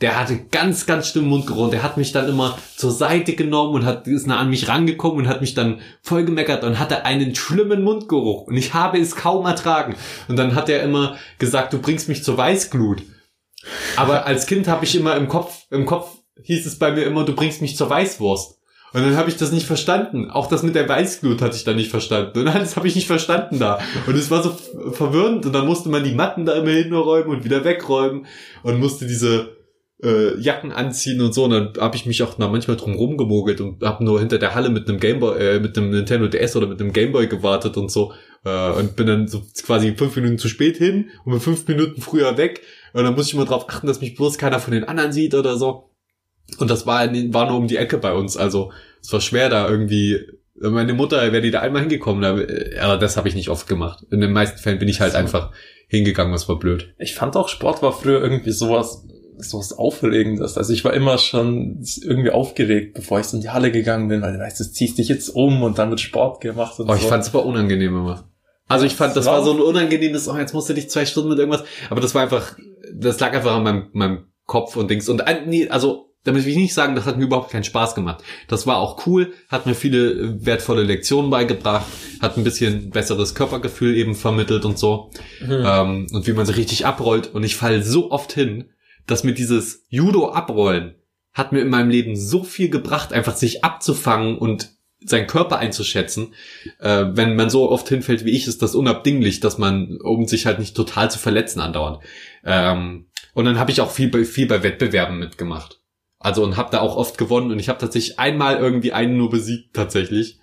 Der hatte ganz, ganz schlimm Mundgeruch und der hat mich dann immer zur Seite genommen und hat, ist nah an mich rangekommen und hat mich dann voll gemeckert und hatte einen schlimmen Mundgeruch und ich habe es kaum ertragen. Und dann hat er immer gesagt, du bringst mich zur Weißglut. Aber als Kind habe ich immer im Kopf, im Kopf hieß es bei mir immer, du bringst mich zur Weißwurst. Und dann habe ich das nicht verstanden. Auch das mit der Weißglut hatte ich da nicht verstanden. Und alles habe ich nicht verstanden da. Und es war so verwirrend. Und dann musste man die Matten da immer hinräumen und wieder wegräumen. Und musste diese äh, Jacken anziehen und so. Und dann habe ich mich auch manchmal drum rumgemogelt und habe nur hinter der Halle mit einem Gameboy, äh, mit einem Nintendo DS oder mit einem Gameboy gewartet und so. Äh, und bin dann so quasi fünf Minuten zu spät hin und bin fünf Minuten früher weg. Und dann muss ich immer drauf achten, dass mich bloß keiner von den anderen sieht oder so. Und das war, war nur um die Ecke bei uns. Also es war schwer da irgendwie. Meine Mutter wäre die da einmal hingekommen, aber das habe ich nicht oft gemacht. In den meisten Fällen bin ich halt so. einfach hingegangen, was war blöd. Ich fand auch Sport war früher irgendwie sowas, sowas Aufregendes. Also ich war immer schon irgendwie aufgeregt, bevor ich so in die Halle gegangen bin, weil du weißt, du ziehst dich jetzt um und dann wird Sport gemacht und oh, ich so. fand's aber unangenehm immer. Also ich fand, das war so ein unangenehmes, oh, jetzt musst du dich zwei Stunden mit irgendwas, aber das war einfach, das lag einfach an meinem, meinem Kopf und Dings. Und nee, also damit will ich nicht sagen, das hat mir überhaupt keinen Spaß gemacht. Das war auch cool, hat mir viele wertvolle Lektionen beigebracht, hat ein bisschen besseres Körpergefühl eben vermittelt und so. Mhm. Ähm, und wie man sich richtig abrollt. Und ich falle so oft hin, dass mir dieses Judo-Abrollen hat mir in meinem Leben so viel gebracht, einfach sich abzufangen und seinen Körper einzuschätzen. Äh, wenn man so oft hinfällt wie ich, ist das unabdinglich, dass man, um sich halt nicht total zu verletzen andauernd. Ähm, und dann habe ich auch viel bei, viel bei Wettbewerben mitgemacht. Also und habe da auch oft gewonnen und ich habe tatsächlich einmal irgendwie einen nur besiegt tatsächlich.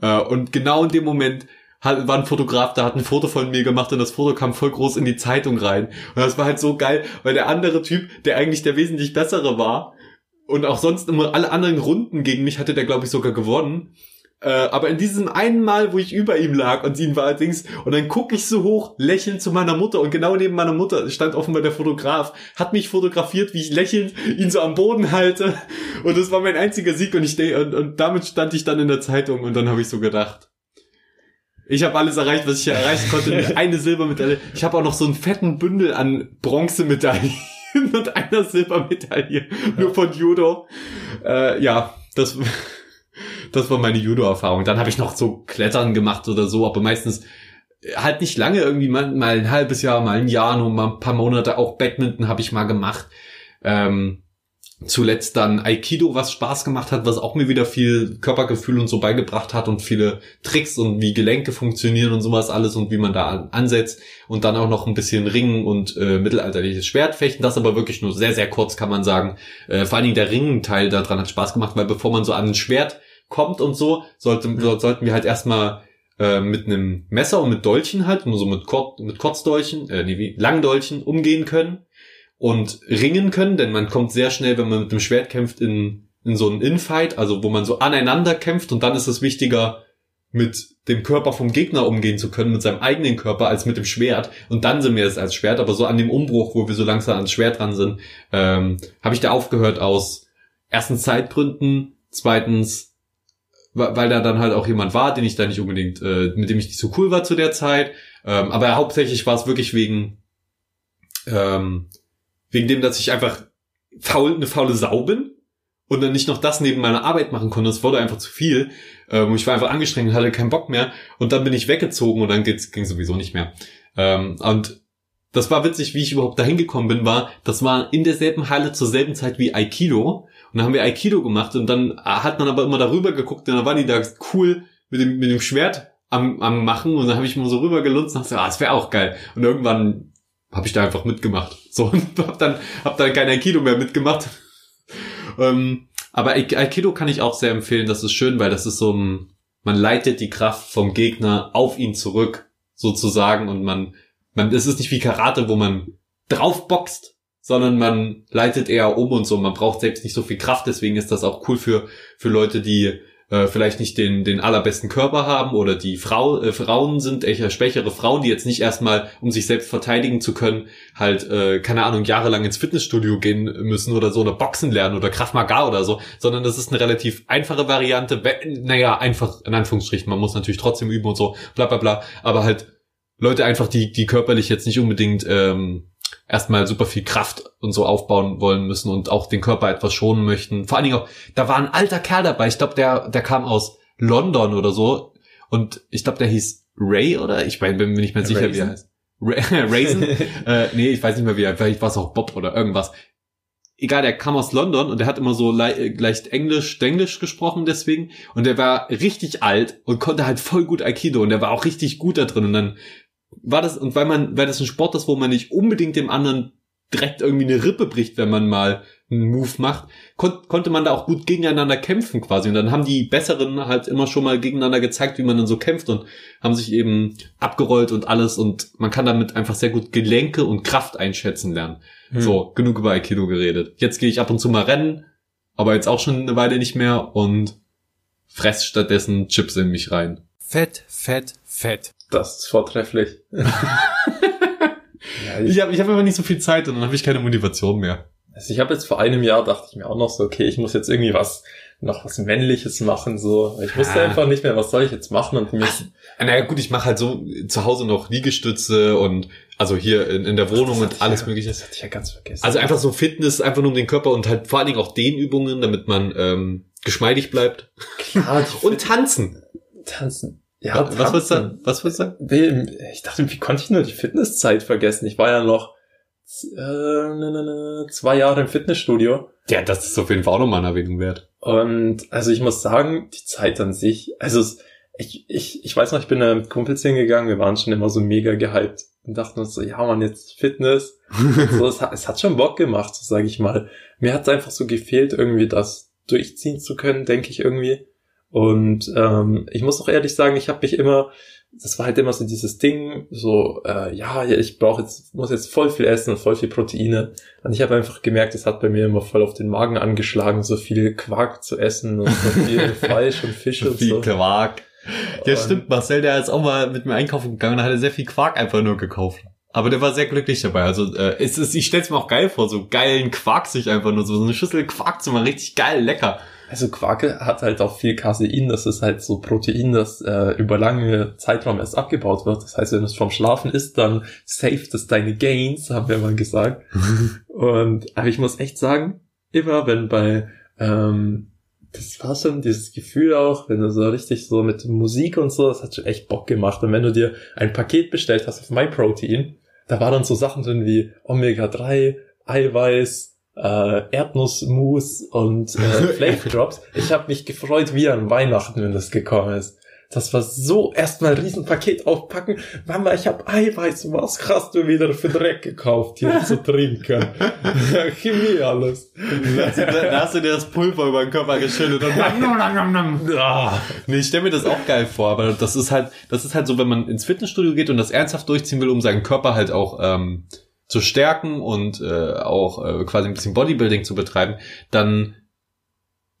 Äh, und genau in dem Moment war ein Fotograf, da hat ein Foto von mir gemacht und das Foto kam voll groß in die Zeitung rein. Und das war halt so geil, weil der andere Typ, der eigentlich der wesentlich bessere war und auch sonst immer alle anderen Runden gegen mich hatte der glaube ich sogar gewonnen. Äh, aber in diesem einen Mal, wo ich über ihm lag und ihn war allerdings, und dann gucke ich so hoch, lächelnd zu meiner Mutter und genau neben meiner Mutter stand offenbar der Fotograf, hat mich fotografiert, wie ich lächelnd ihn so am Boden halte und das war mein einziger Sieg und ich und, und damit stand ich dann in der Zeitung und dann habe ich so gedacht, ich habe alles erreicht, was ich hier erreichen konnte. Eine Silbermedaille. Ich habe auch noch so einen fetten Bündel an Bronzemedaillen und einer Silbermedaille. Nur von Judo. Äh, ja, das das war meine Judo-Erfahrung. Dann habe ich noch so Klettern gemacht oder so, aber meistens halt nicht lange, irgendwie mal, mal ein halbes Jahr, mal ein Jahr, nur mal ein paar Monate. Auch Badminton habe ich mal gemacht. Ähm, zuletzt dann Aikido, was Spaß gemacht hat, was auch mir wieder viel Körpergefühl und so beigebracht hat und viele Tricks und wie Gelenke funktionieren und sowas alles und wie man da ansetzt und dann auch noch ein bisschen Ringen und äh, mittelalterliches Schwertfechten, das aber wirklich nur sehr, sehr kurz kann man sagen. Äh, vor allen Dingen der Ringenteil daran hat Spaß gemacht, weil bevor man so an ein Schwert kommt und so, sollte, mhm. sollten wir halt erstmal äh, mit einem Messer und mit Dolchen halt, nur so mit, Kur mit Kurzdolchen, äh, nee, wie Langdolchen umgehen können und ringen können, denn man kommt sehr schnell, wenn man mit dem Schwert kämpft, in, in so einen Infight, also wo man so aneinander kämpft und dann ist es wichtiger, mit dem Körper vom Gegner umgehen zu können, mit seinem eigenen Körper, als mit dem Schwert. Und dann sind wir es als Schwert, aber so an dem Umbruch, wo wir so langsam ans Schwert dran sind, ähm, habe ich da aufgehört aus erstens Zeitgründen, zweitens weil da dann halt auch jemand war, den ich da nicht unbedingt, äh, mit dem ich nicht so cool war zu der Zeit. Ähm, aber hauptsächlich war es wirklich wegen, ähm, wegen dem, dass ich einfach faul, eine faule Sau bin und dann nicht noch das neben meiner Arbeit machen konnte. Es wurde einfach zu viel. Ähm, ich war einfach angestrengt und hatte keinen Bock mehr. Und dann bin ich weggezogen und dann ging sowieso nicht mehr. Ähm, und das war witzig, wie ich überhaupt dahin gekommen bin, war, das war in derselben Halle zur selben Zeit wie Aikido. Und dann haben wir Aikido gemacht und dann hat man aber immer darüber geguckt und dann waren die da cool mit dem, mit dem Schwert am, am machen und dann habe ich mal so rüber gelunzt und dachte, ah, das wäre auch geil. Und irgendwann habe ich da einfach mitgemacht. So und hab dann, hab dann kein Aikido mehr mitgemacht. ähm, aber Aikido kann ich auch sehr empfehlen. Das ist schön, weil das ist so ein, man leitet die Kraft vom Gegner auf ihn zurück, sozusagen, und man, man, es ist nicht wie Karate, wo man draufboxt, sondern man leitet eher um und so. Man braucht selbst nicht so viel Kraft, deswegen ist das auch cool für, für Leute, die äh, vielleicht nicht den, den allerbesten Körper haben oder die Frau, äh, Frauen sind, eher schwächere Frauen, die jetzt nicht erstmal, um sich selbst verteidigen zu können, halt, äh, keine Ahnung, jahrelang ins Fitnessstudio gehen müssen oder so oder Boxen lernen oder Kraft Maga oder so, sondern das ist eine relativ einfache Variante. Naja, einfach in Anführungsstrichen, man muss natürlich trotzdem üben und so, bla bla bla, aber halt Leute einfach, die, die körperlich jetzt nicht unbedingt ähm, erstmal super viel Kraft und so aufbauen wollen müssen und auch den Körper etwas schonen möchten. Vor allen Dingen auch, da war ein alter Kerl dabei, ich glaube, der, der kam aus London oder so und ich glaube, der hieß Ray oder? Ich mein, bin mir nicht mehr sicher, Raisin? wie er heißt. Raisin? äh, nee, ich weiß nicht mehr, wie er, vielleicht war es auch Bob oder irgendwas. Egal, der kam aus London und der hat immer so le leicht Englisch, Englisch gesprochen deswegen und der war richtig alt und konnte halt voll gut Aikido und der war auch richtig gut da drin und dann war das, und weil man, weil das ein Sport ist, wo man nicht unbedingt dem anderen direkt irgendwie eine Rippe bricht, wenn man mal einen Move macht, kon konnte man da auch gut gegeneinander kämpfen quasi. Und dann haben die Besseren halt immer schon mal gegeneinander gezeigt, wie man dann so kämpft und haben sich eben abgerollt und alles. Und man kann damit einfach sehr gut Gelenke und Kraft einschätzen lernen. Hm. So, genug über Aikido geredet. Jetzt gehe ich ab und zu mal rennen, aber jetzt auch schon eine Weile nicht mehr und fress stattdessen Chips in mich rein. Fett, fett, fett. Das ist vortrefflich. ja, ich habe ich hab einfach nicht so viel Zeit und dann habe ich keine Motivation mehr. Also ich habe jetzt vor einem Jahr dachte ich mir auch noch so, okay, ich muss jetzt irgendwie was noch was Männliches machen, so. Ich wusste ah. einfach nicht mehr, was soll ich jetzt machen und mich. Naja, gut, ich mache halt so zu Hause noch Liegestütze und also hier in, in der Wohnung und alles ja, mögliche. Das hatte ich ja ganz vergessen. Also einfach so Fitness, einfach nur um den Körper und halt vor allen Dingen auch Dehnübungen, damit man ähm, geschmeidig bleibt. Klar. und tanzen. Tanzen. Ja, was, was willst du Was du Ich dachte, wie konnte ich nur die Fitnesszeit vergessen? Ich war ja noch äh, zwei Jahre im Fitnessstudio. Ja, das ist auf jeden Fall auch nochmal eine Erwähnung wert. Und also ich muss sagen, die Zeit an sich, also ich, ich, ich weiß noch, ich bin da mit Kumpels hingegangen, wir waren schon immer so mega gehypt und dachten uns so, ja man, jetzt Fitness. so, es, hat, es hat schon Bock gemacht, so sage ich mal. Mir hat es einfach so gefehlt, irgendwie das durchziehen zu können, denke ich irgendwie. Und ähm, ich muss auch ehrlich sagen, ich habe mich immer, das war halt immer so dieses Ding, so, äh, ja, ich brauche jetzt, muss jetzt voll viel essen und voll viel Proteine. Und ich habe einfach gemerkt, es hat bei mir immer voll auf den Magen angeschlagen, so viel Quark zu essen und so viel Fleisch und Fisch und viel so. Viel Quark. Ja, und stimmt, Marcel, der ist auch mal mit mir einkaufen gegangen und hat sehr viel Quark einfach nur gekauft. Aber der war sehr glücklich dabei. Also äh, es ist, ich stell's mir auch geil vor, so geilen Quark sich einfach nur so, so eine Schüssel Quark zu machen, richtig geil, lecker. Also Quark hat halt auch viel Casein, das ist halt so Protein, das äh, über lange Zeitraum erst abgebaut wird. Das heißt, wenn du es vom Schlafen isst, dann saved es deine Gains, haben wir mal gesagt. und aber ich muss echt sagen, immer wenn bei ähm, das war schon dieses Gefühl auch, wenn du so richtig so mit Musik und so, das hat schon echt Bock gemacht. Und wenn du dir ein Paket bestellt hast auf MyProtein, da war dann so Sachen drin wie Omega-3, Eiweiß, äh, Erdnussmus und äh, Flavor Drops. Ich habe mich gefreut wie an Weihnachten, wenn das gekommen ist. Das war so erstmal ein Riesenpaket aufpacken. Mama, ich hab Eiweiß. Was hast du wieder für Dreck gekauft hier zu trinken? Chemie alles. Da hast du dir das Pulver über den Körper geschüttet und ah. Nee, ich stelle mir das auch geil vor, aber das ist halt, das ist halt so, wenn man ins Fitnessstudio geht und das ernsthaft durchziehen will, um seinen Körper halt auch ähm, zu stärken und äh, auch äh, quasi ein bisschen Bodybuilding zu betreiben, dann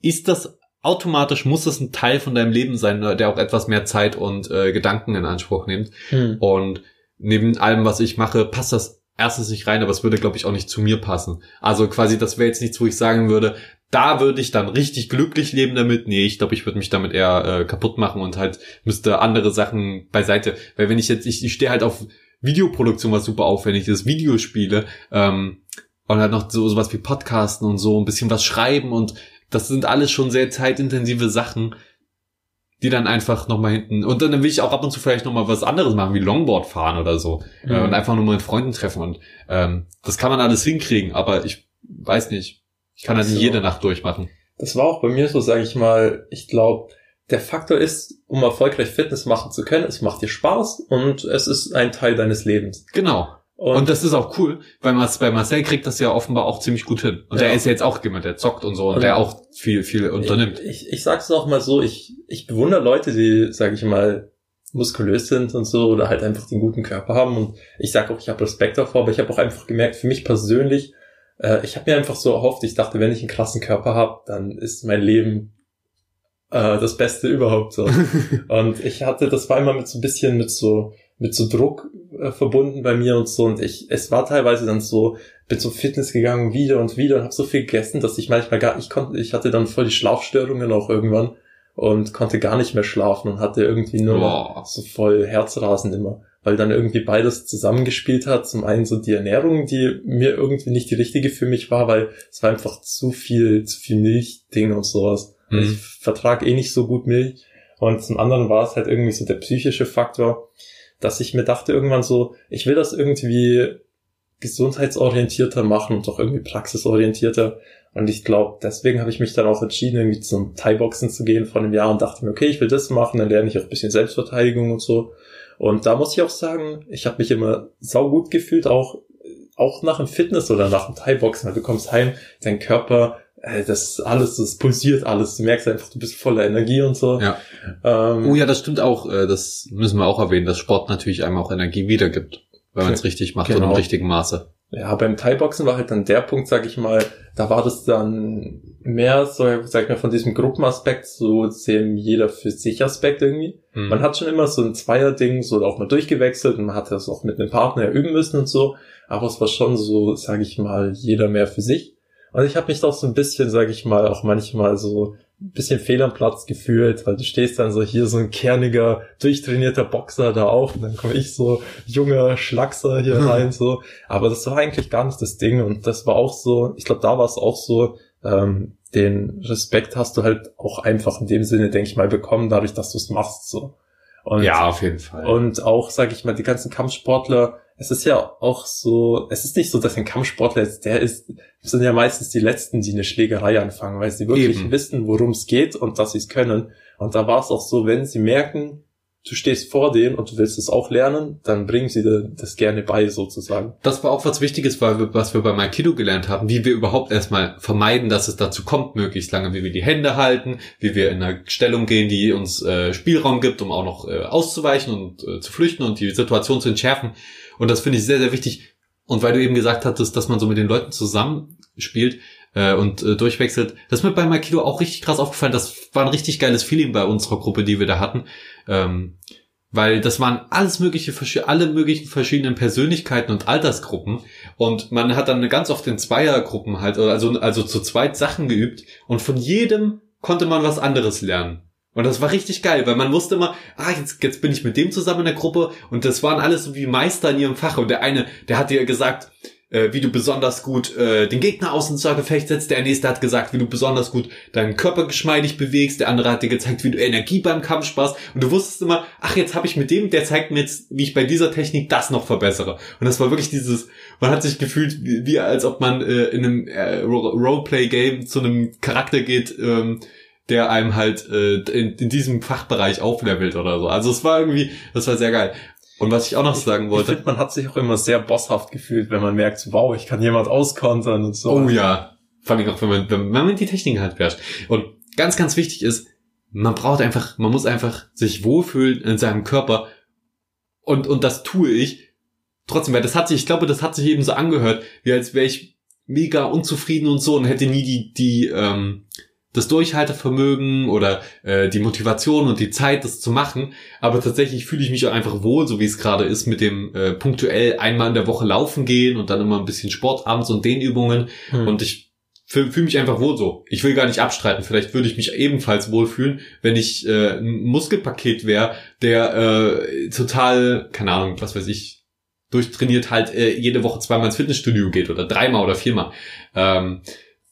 ist das automatisch muss es ein Teil von deinem Leben sein, der auch etwas mehr Zeit und äh, Gedanken in Anspruch nimmt. Hm. Und neben allem, was ich mache, passt das erstens nicht rein, aber es würde, glaube ich, auch nicht zu mir passen. Also quasi, das wäre jetzt nichts, wo ich sagen würde, da würde ich dann richtig glücklich leben damit. Nee, ich glaube, ich würde mich damit eher äh, kaputt machen und halt müsste andere Sachen beiseite. Weil wenn ich jetzt, ich, ich stehe halt auf Videoproduktion was super aufwendig ist, Videospiele ähm, und halt noch so sowas wie Podcasten und so, ein bisschen was schreiben und das sind alles schon sehr zeitintensive Sachen, die dann einfach nochmal hinten. Und dann will ich auch ab und zu vielleicht nochmal was anderes machen, wie Longboard fahren oder so. Mhm. Äh, und einfach nur mit Freunden treffen. Und ähm, das kann man alles hinkriegen, aber ich weiß nicht. Ich kann halt nicht jede Nacht durchmachen. Das war auch bei mir so, sage ich mal, ich glaube, der Faktor ist, um erfolgreich Fitness machen zu können, es macht dir Spaß und es ist ein Teil deines Lebens. Genau. Und, und das ist auch cool, weil bei Marcel kriegt das ja offenbar auch ziemlich gut hin. Und ja. er ist ja jetzt auch jemand, der zockt und so und, und der auch viel, viel unternimmt. Ich, ich, ich sag's auch mal so, ich, ich bewundere Leute, die, sag ich mal, muskulös sind und so oder halt einfach den guten Körper haben. Und ich sag auch, ich habe Respekt davor, aber ich habe auch einfach gemerkt, für mich persönlich, äh, ich habe mir einfach so erhofft, ich dachte, wenn ich einen krassen Körper habe, dann ist mein Leben äh, das Beste überhaupt so. und ich hatte, das war immer mit so ein bisschen mit so mit so Druck äh, verbunden bei mir und so und ich es war teilweise dann so bin zum Fitness gegangen wieder und wieder und habe so viel gegessen, dass ich manchmal gar ich konnte ich hatte dann voll die Schlafstörungen auch irgendwann und konnte gar nicht mehr schlafen und hatte irgendwie nur oh. so voll Herzrasen immer weil dann irgendwie beides zusammengespielt hat. Zum einen so die Ernährung, die mir irgendwie nicht die richtige für mich war, weil es war einfach zu viel, zu viel Milchding und sowas. Mhm. Ich vertrag eh nicht so gut Milch. Und zum anderen war es halt irgendwie so der psychische Faktor, dass ich mir dachte irgendwann so, ich will das irgendwie gesundheitsorientierter machen und auch irgendwie praxisorientierter. Und ich glaube, deswegen habe ich mich dann auch entschieden, irgendwie zum Thai-Boxen zu gehen vor einem Jahr und dachte mir, okay, ich will das machen, dann lerne ich auch ein bisschen Selbstverteidigung und so. Und da muss ich auch sagen, ich habe mich immer saugut gefühlt, auch, auch nach dem Fitness oder nach dem Thai-Boxen. Du kommst heim, dein Körper, äh, das alles, das pulsiert alles. Du merkst einfach, du bist voller Energie und so. Ja. Ähm, oh ja, das stimmt auch. Äh, das müssen wir auch erwähnen, dass Sport natürlich einem auch Energie wiedergibt, wenn man es richtig macht genau. und im richtigen Maße. Ja, beim Thai-Boxen war halt dann der Punkt, sag ich mal, da war das dann mehr, so, sag ich mal, von diesem Gruppenaspekt, so dem jeder für sich Aspekt irgendwie. Mhm. Man hat schon immer so ein Zweier-Ding, so auch mal durchgewechselt und man hat das auch mit einem Partner üben müssen und so. Aber es war schon so, sag ich mal, jeder mehr für sich. Und ich habe mich doch so ein bisschen, sag ich mal, auch manchmal so ein bisschen fehl am Platz gefühlt, weil du stehst dann so hier so ein kerniger, durchtrainierter Boxer da auch und dann komme ich so junger Schlackser hier rein so. Aber das war eigentlich gar nicht das Ding und das war auch so, ich glaube, da war es auch so, ähm, den Respekt hast du halt auch einfach in dem Sinne, denke ich mal, bekommen, dadurch, dass du es machst so. Und, ja, auf jeden Fall. Und auch, sag ich mal, die ganzen Kampfsportler, es ist ja auch so, es ist nicht so, dass ein Kampfsportler jetzt der ist, sind ja meistens die Letzten, die eine Schlägerei anfangen, weil sie wirklich Eben. wissen, worum es geht und dass sie es können. Und da war es auch so, wenn sie merken, du stehst vor denen und du willst es auch lernen, dann bringen sie dir das gerne bei, sozusagen. Das war auch was Wichtiges, weil wir, was wir bei Aikido gelernt haben, wie wir überhaupt erstmal vermeiden, dass es dazu kommt, möglichst lange, wie wir die Hände halten, wie wir in eine Stellung gehen, die uns äh, Spielraum gibt, um auch noch äh, auszuweichen und äh, zu flüchten und die Situation zu entschärfen. Und das finde ich sehr, sehr wichtig. Und weil du eben gesagt hattest, dass man so mit den Leuten zusammenspielt äh, und äh, durchwechselt, das ist mir bei Aikido auch richtig krass aufgefallen. Das war ein richtig geiles Feeling bei unserer Gruppe, die wir da hatten. Ähm, weil das waren alles mögliche, alle möglichen verschiedenen Persönlichkeiten und Altersgruppen. Und man hat dann ganz oft in Zweiergruppen halt, also, also zu zweit Sachen geübt. Und von jedem konnte man was anderes lernen. Und das war richtig geil, weil man wusste immer, ah, jetzt, jetzt bin ich mit dem zusammen in der Gruppe. Und das waren alles so wie Meister in ihrem Fach. Und der eine, der hat dir gesagt, äh, wie du besonders gut äh, den Gegner aus ins Gefecht setzt. Der nächste hat gesagt, wie du besonders gut deinen Körper geschmeidig bewegst. Der andere hat dir gezeigt, wie du Energie beim Kampf sparst. Und du wusstest immer, ach, jetzt habe ich mit dem, der zeigt mir jetzt, wie ich bei dieser Technik das noch verbessere. Und das war wirklich dieses, man hat sich gefühlt, wie, wie als ob man äh, in einem äh, Roleplay-Game zu einem Charakter geht, ähm, der einem halt äh, in, in diesem Fachbereich auflevelt oder so. Also es war irgendwie, das war sehr geil. Und was ich auch noch sagen wollte. Ich finde, man hat sich auch immer sehr bosshaft gefühlt, wenn man merkt, wow, ich kann jemand auskontern und so. Oh ja. Vor allem auch, wenn man, wenn man die Techniken halt beherrscht. Und ganz, ganz wichtig ist, man braucht einfach, man muss einfach sich wohlfühlen in seinem Körper. Und, und das tue ich. Trotzdem, weil das hat sich, ich glaube, das hat sich eben so angehört, wie als wäre ich mega unzufrieden und so und hätte nie die, die, ähm, das Durchhaltevermögen oder äh, die Motivation und die Zeit, das zu machen. Aber tatsächlich fühle ich mich auch einfach wohl, so wie es gerade ist, mit dem äh, punktuell einmal in der Woche laufen gehen und dann immer ein bisschen Sport abends und Dehnübungen. Hm. Und ich fühle fühl mich einfach wohl so. Ich will gar nicht abstreiten. Vielleicht würde ich mich ebenfalls wohlfühlen, wenn ich äh, ein Muskelpaket wäre, der äh, total, keine Ahnung, was weiß ich, durchtrainiert halt äh, jede Woche zweimal ins Fitnessstudio geht oder dreimal oder viermal. Ähm,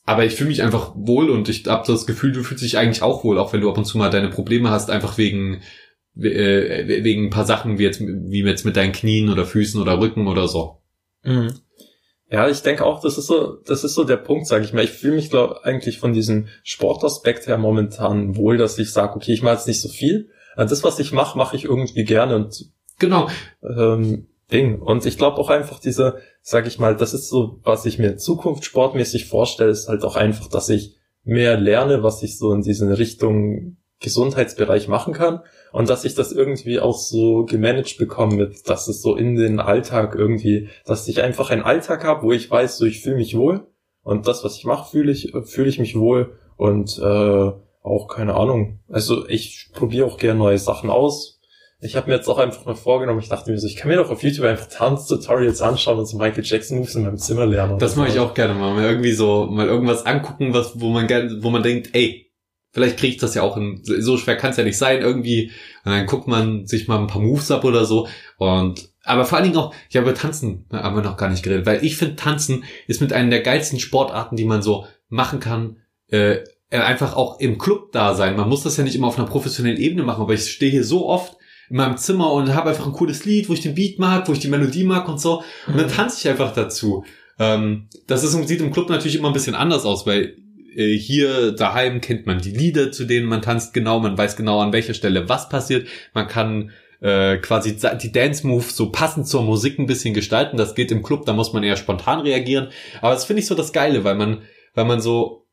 aber ich fühle mich einfach wohl und ich habe das Gefühl, du fühlst dich eigentlich auch wohl, auch wenn du ab und zu mal deine Probleme hast, einfach wegen äh, wegen ein paar Sachen wie jetzt wie jetzt mit deinen Knien oder Füßen oder Rücken oder so. Mhm. Ja, ich denke auch, das ist so, das ist so der Punkt, sage ich mal. Ich fühle mich glaub, eigentlich von diesem Sportaspekt her momentan wohl, dass ich sage, okay, ich mache jetzt nicht so viel. Das, was ich mache, mache ich irgendwie gerne und genau. Ähm, Ding. Und ich glaube auch einfach diese, sag ich mal, das ist so, was ich mir zukunftssportmäßig vorstelle, ist halt auch einfach, dass ich mehr lerne, was ich so in diese Richtung Gesundheitsbereich machen kann und dass ich das irgendwie auch so gemanagt bekomme, mit, dass es so in den Alltag irgendwie, dass ich einfach einen Alltag habe, wo ich weiß, so ich fühle mich wohl und das, was ich mache, fühle ich, fühle ich mich wohl und äh, auch keine Ahnung. Also ich probiere auch gerne neue Sachen aus, ich habe mir jetzt auch einfach mal vorgenommen, ich dachte mir so, ich kann mir doch auf YouTube einfach Tanztutorials anschauen und so Michael Jackson Moves in meinem Zimmer lernen. Das mache ich auch gerne mal. Mal irgendwie so, mal irgendwas angucken, was, wo man gerne, wo man denkt, ey, Vielleicht kriege ich das ja auch in, so schwer kann es ja nicht sein irgendwie. Und dann guckt man sich mal ein paar Moves ab oder so. Und aber vor allen Dingen auch, ja, über Tanzen haben wir noch gar nicht geredet, weil ich finde, Tanzen ist mit einer der geilsten Sportarten, die man so machen kann. Äh, einfach auch im Club da sein. Man muss das ja nicht immer auf einer professionellen Ebene machen, aber ich stehe hier so oft in meinem Zimmer und habe einfach ein cooles Lied, wo ich den Beat mag, wo ich die Melodie mag und so. Und dann tanze ich einfach dazu. Ähm, das ist, sieht im Club natürlich immer ein bisschen anders aus, weil äh, hier daheim kennt man die Lieder, zu denen man tanzt genau, man weiß genau an welcher Stelle was passiert. Man kann äh, quasi die Dance Move so passend zur Musik ein bisschen gestalten. Das geht im Club, da muss man eher spontan reagieren. Aber das finde ich so das Geile, weil man, weil man so,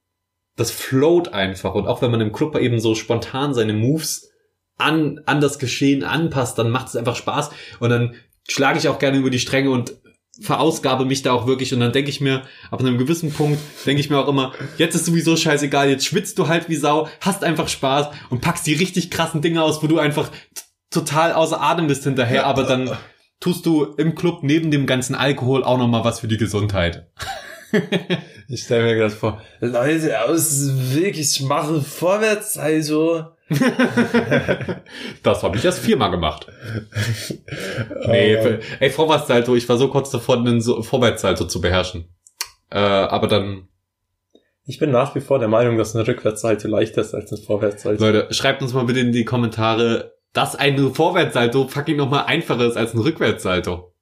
das float einfach. Und auch wenn man im Club eben so spontan seine Moves an, an das Geschehen anpasst, dann macht es einfach Spaß. Und dann schlage ich auch gerne über die Stränge und verausgabe mich da auch wirklich und dann denke ich mir, ab einem gewissen Punkt denke ich mir auch immer, jetzt ist sowieso scheißegal, jetzt schwitzt du halt wie Sau, hast einfach Spaß und packst die richtig krassen Dinge aus, wo du einfach total außer Atem bist hinterher, aber dann tust du im Club neben dem ganzen Alkohol auch nochmal was für die Gesundheit. ich stelle mir gerade vor, Leute aus wirklich machen vorwärts, also das habe ich erst viermal gemacht. nee, oh. ey, Vorwärtssalto, ich war so kurz davor, einen Vorwärtssalto zu beherrschen. Äh, aber dann. Ich bin nach wie vor der Meinung, dass eine Rückwärtssalto leichter ist als ein Vorwärtssalto. Leute, schreibt uns mal bitte in die Kommentare, dass ein Vorwärtssalto fucking nochmal einfacher ist als ein Rückwärtssalto.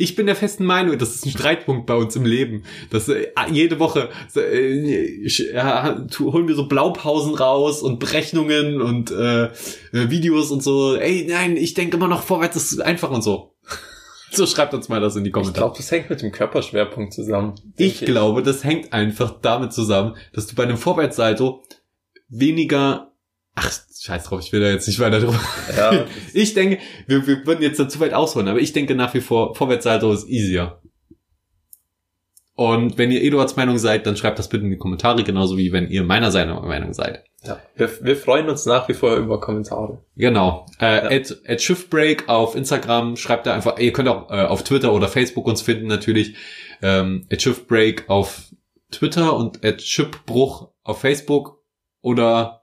Ich bin der festen Meinung, das ist ein Streitpunkt bei uns im Leben. Dass äh, jede Woche äh, ja, holen wir so Blaupausen raus und Berechnungen und äh, Videos und so. Ey, nein, ich denke immer noch vorwärts ist einfach und so. So schreibt uns mal das in die Kommentare. Ich glaube, das hängt mit dem Körperschwerpunkt zusammen. Ich, ich glaube, das hängt einfach damit zusammen, dass du bei einem Vorwärtssalto weniger Ach, scheiß drauf, ich will da jetzt nicht weiter drüber. Ja, ich denke, wir, wir würden jetzt da zu weit ausholen, aber ich denke nach wie vor, Vorwärtssalto ist easier. Und wenn ihr Eduards Meinung seid, dann schreibt das bitte in die Kommentare, genauso wie wenn ihr meiner seiner Meinung seid. Ja, wir, wir freuen uns nach wie vor über Kommentare. Genau. Äh, ja. at, at Shiftbreak auf Instagram, schreibt da einfach, ihr könnt auch äh, auf Twitter oder Facebook uns finden natürlich. Ähm, at Shiftbreak auf Twitter und at Shipbruch auf Facebook oder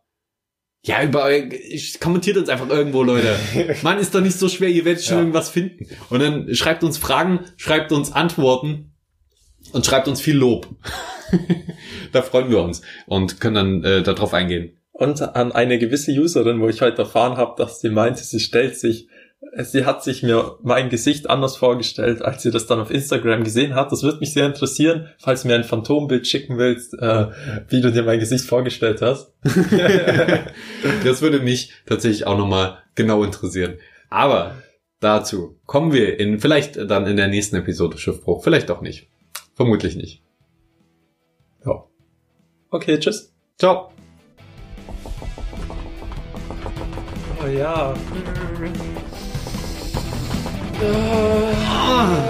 ja, über, ich kommentiert uns einfach irgendwo, Leute. Mann, ist doch nicht so schwer, ihr werdet schon ja. irgendwas finden. Und dann schreibt uns Fragen, schreibt uns Antworten und schreibt uns viel Lob. da freuen wir uns und können dann äh, darauf eingehen. Und an eine gewisse Userin, wo ich heute erfahren habe, dass sie meinte, sie stellt sich sie hat sich mir mein Gesicht anders vorgestellt, als sie das dann auf Instagram gesehen hat. Das würde mich sehr interessieren, falls du mir ein Phantombild schicken willst, äh, wie du dir mein Gesicht vorgestellt hast. das würde mich tatsächlich auch nochmal genau interessieren. Aber dazu kommen wir in vielleicht dann in der nächsten Episode Schiffbruch. Vielleicht auch nicht. Vermutlich nicht. Ja. Okay, tschüss. Ciao. Oh ja. Ah.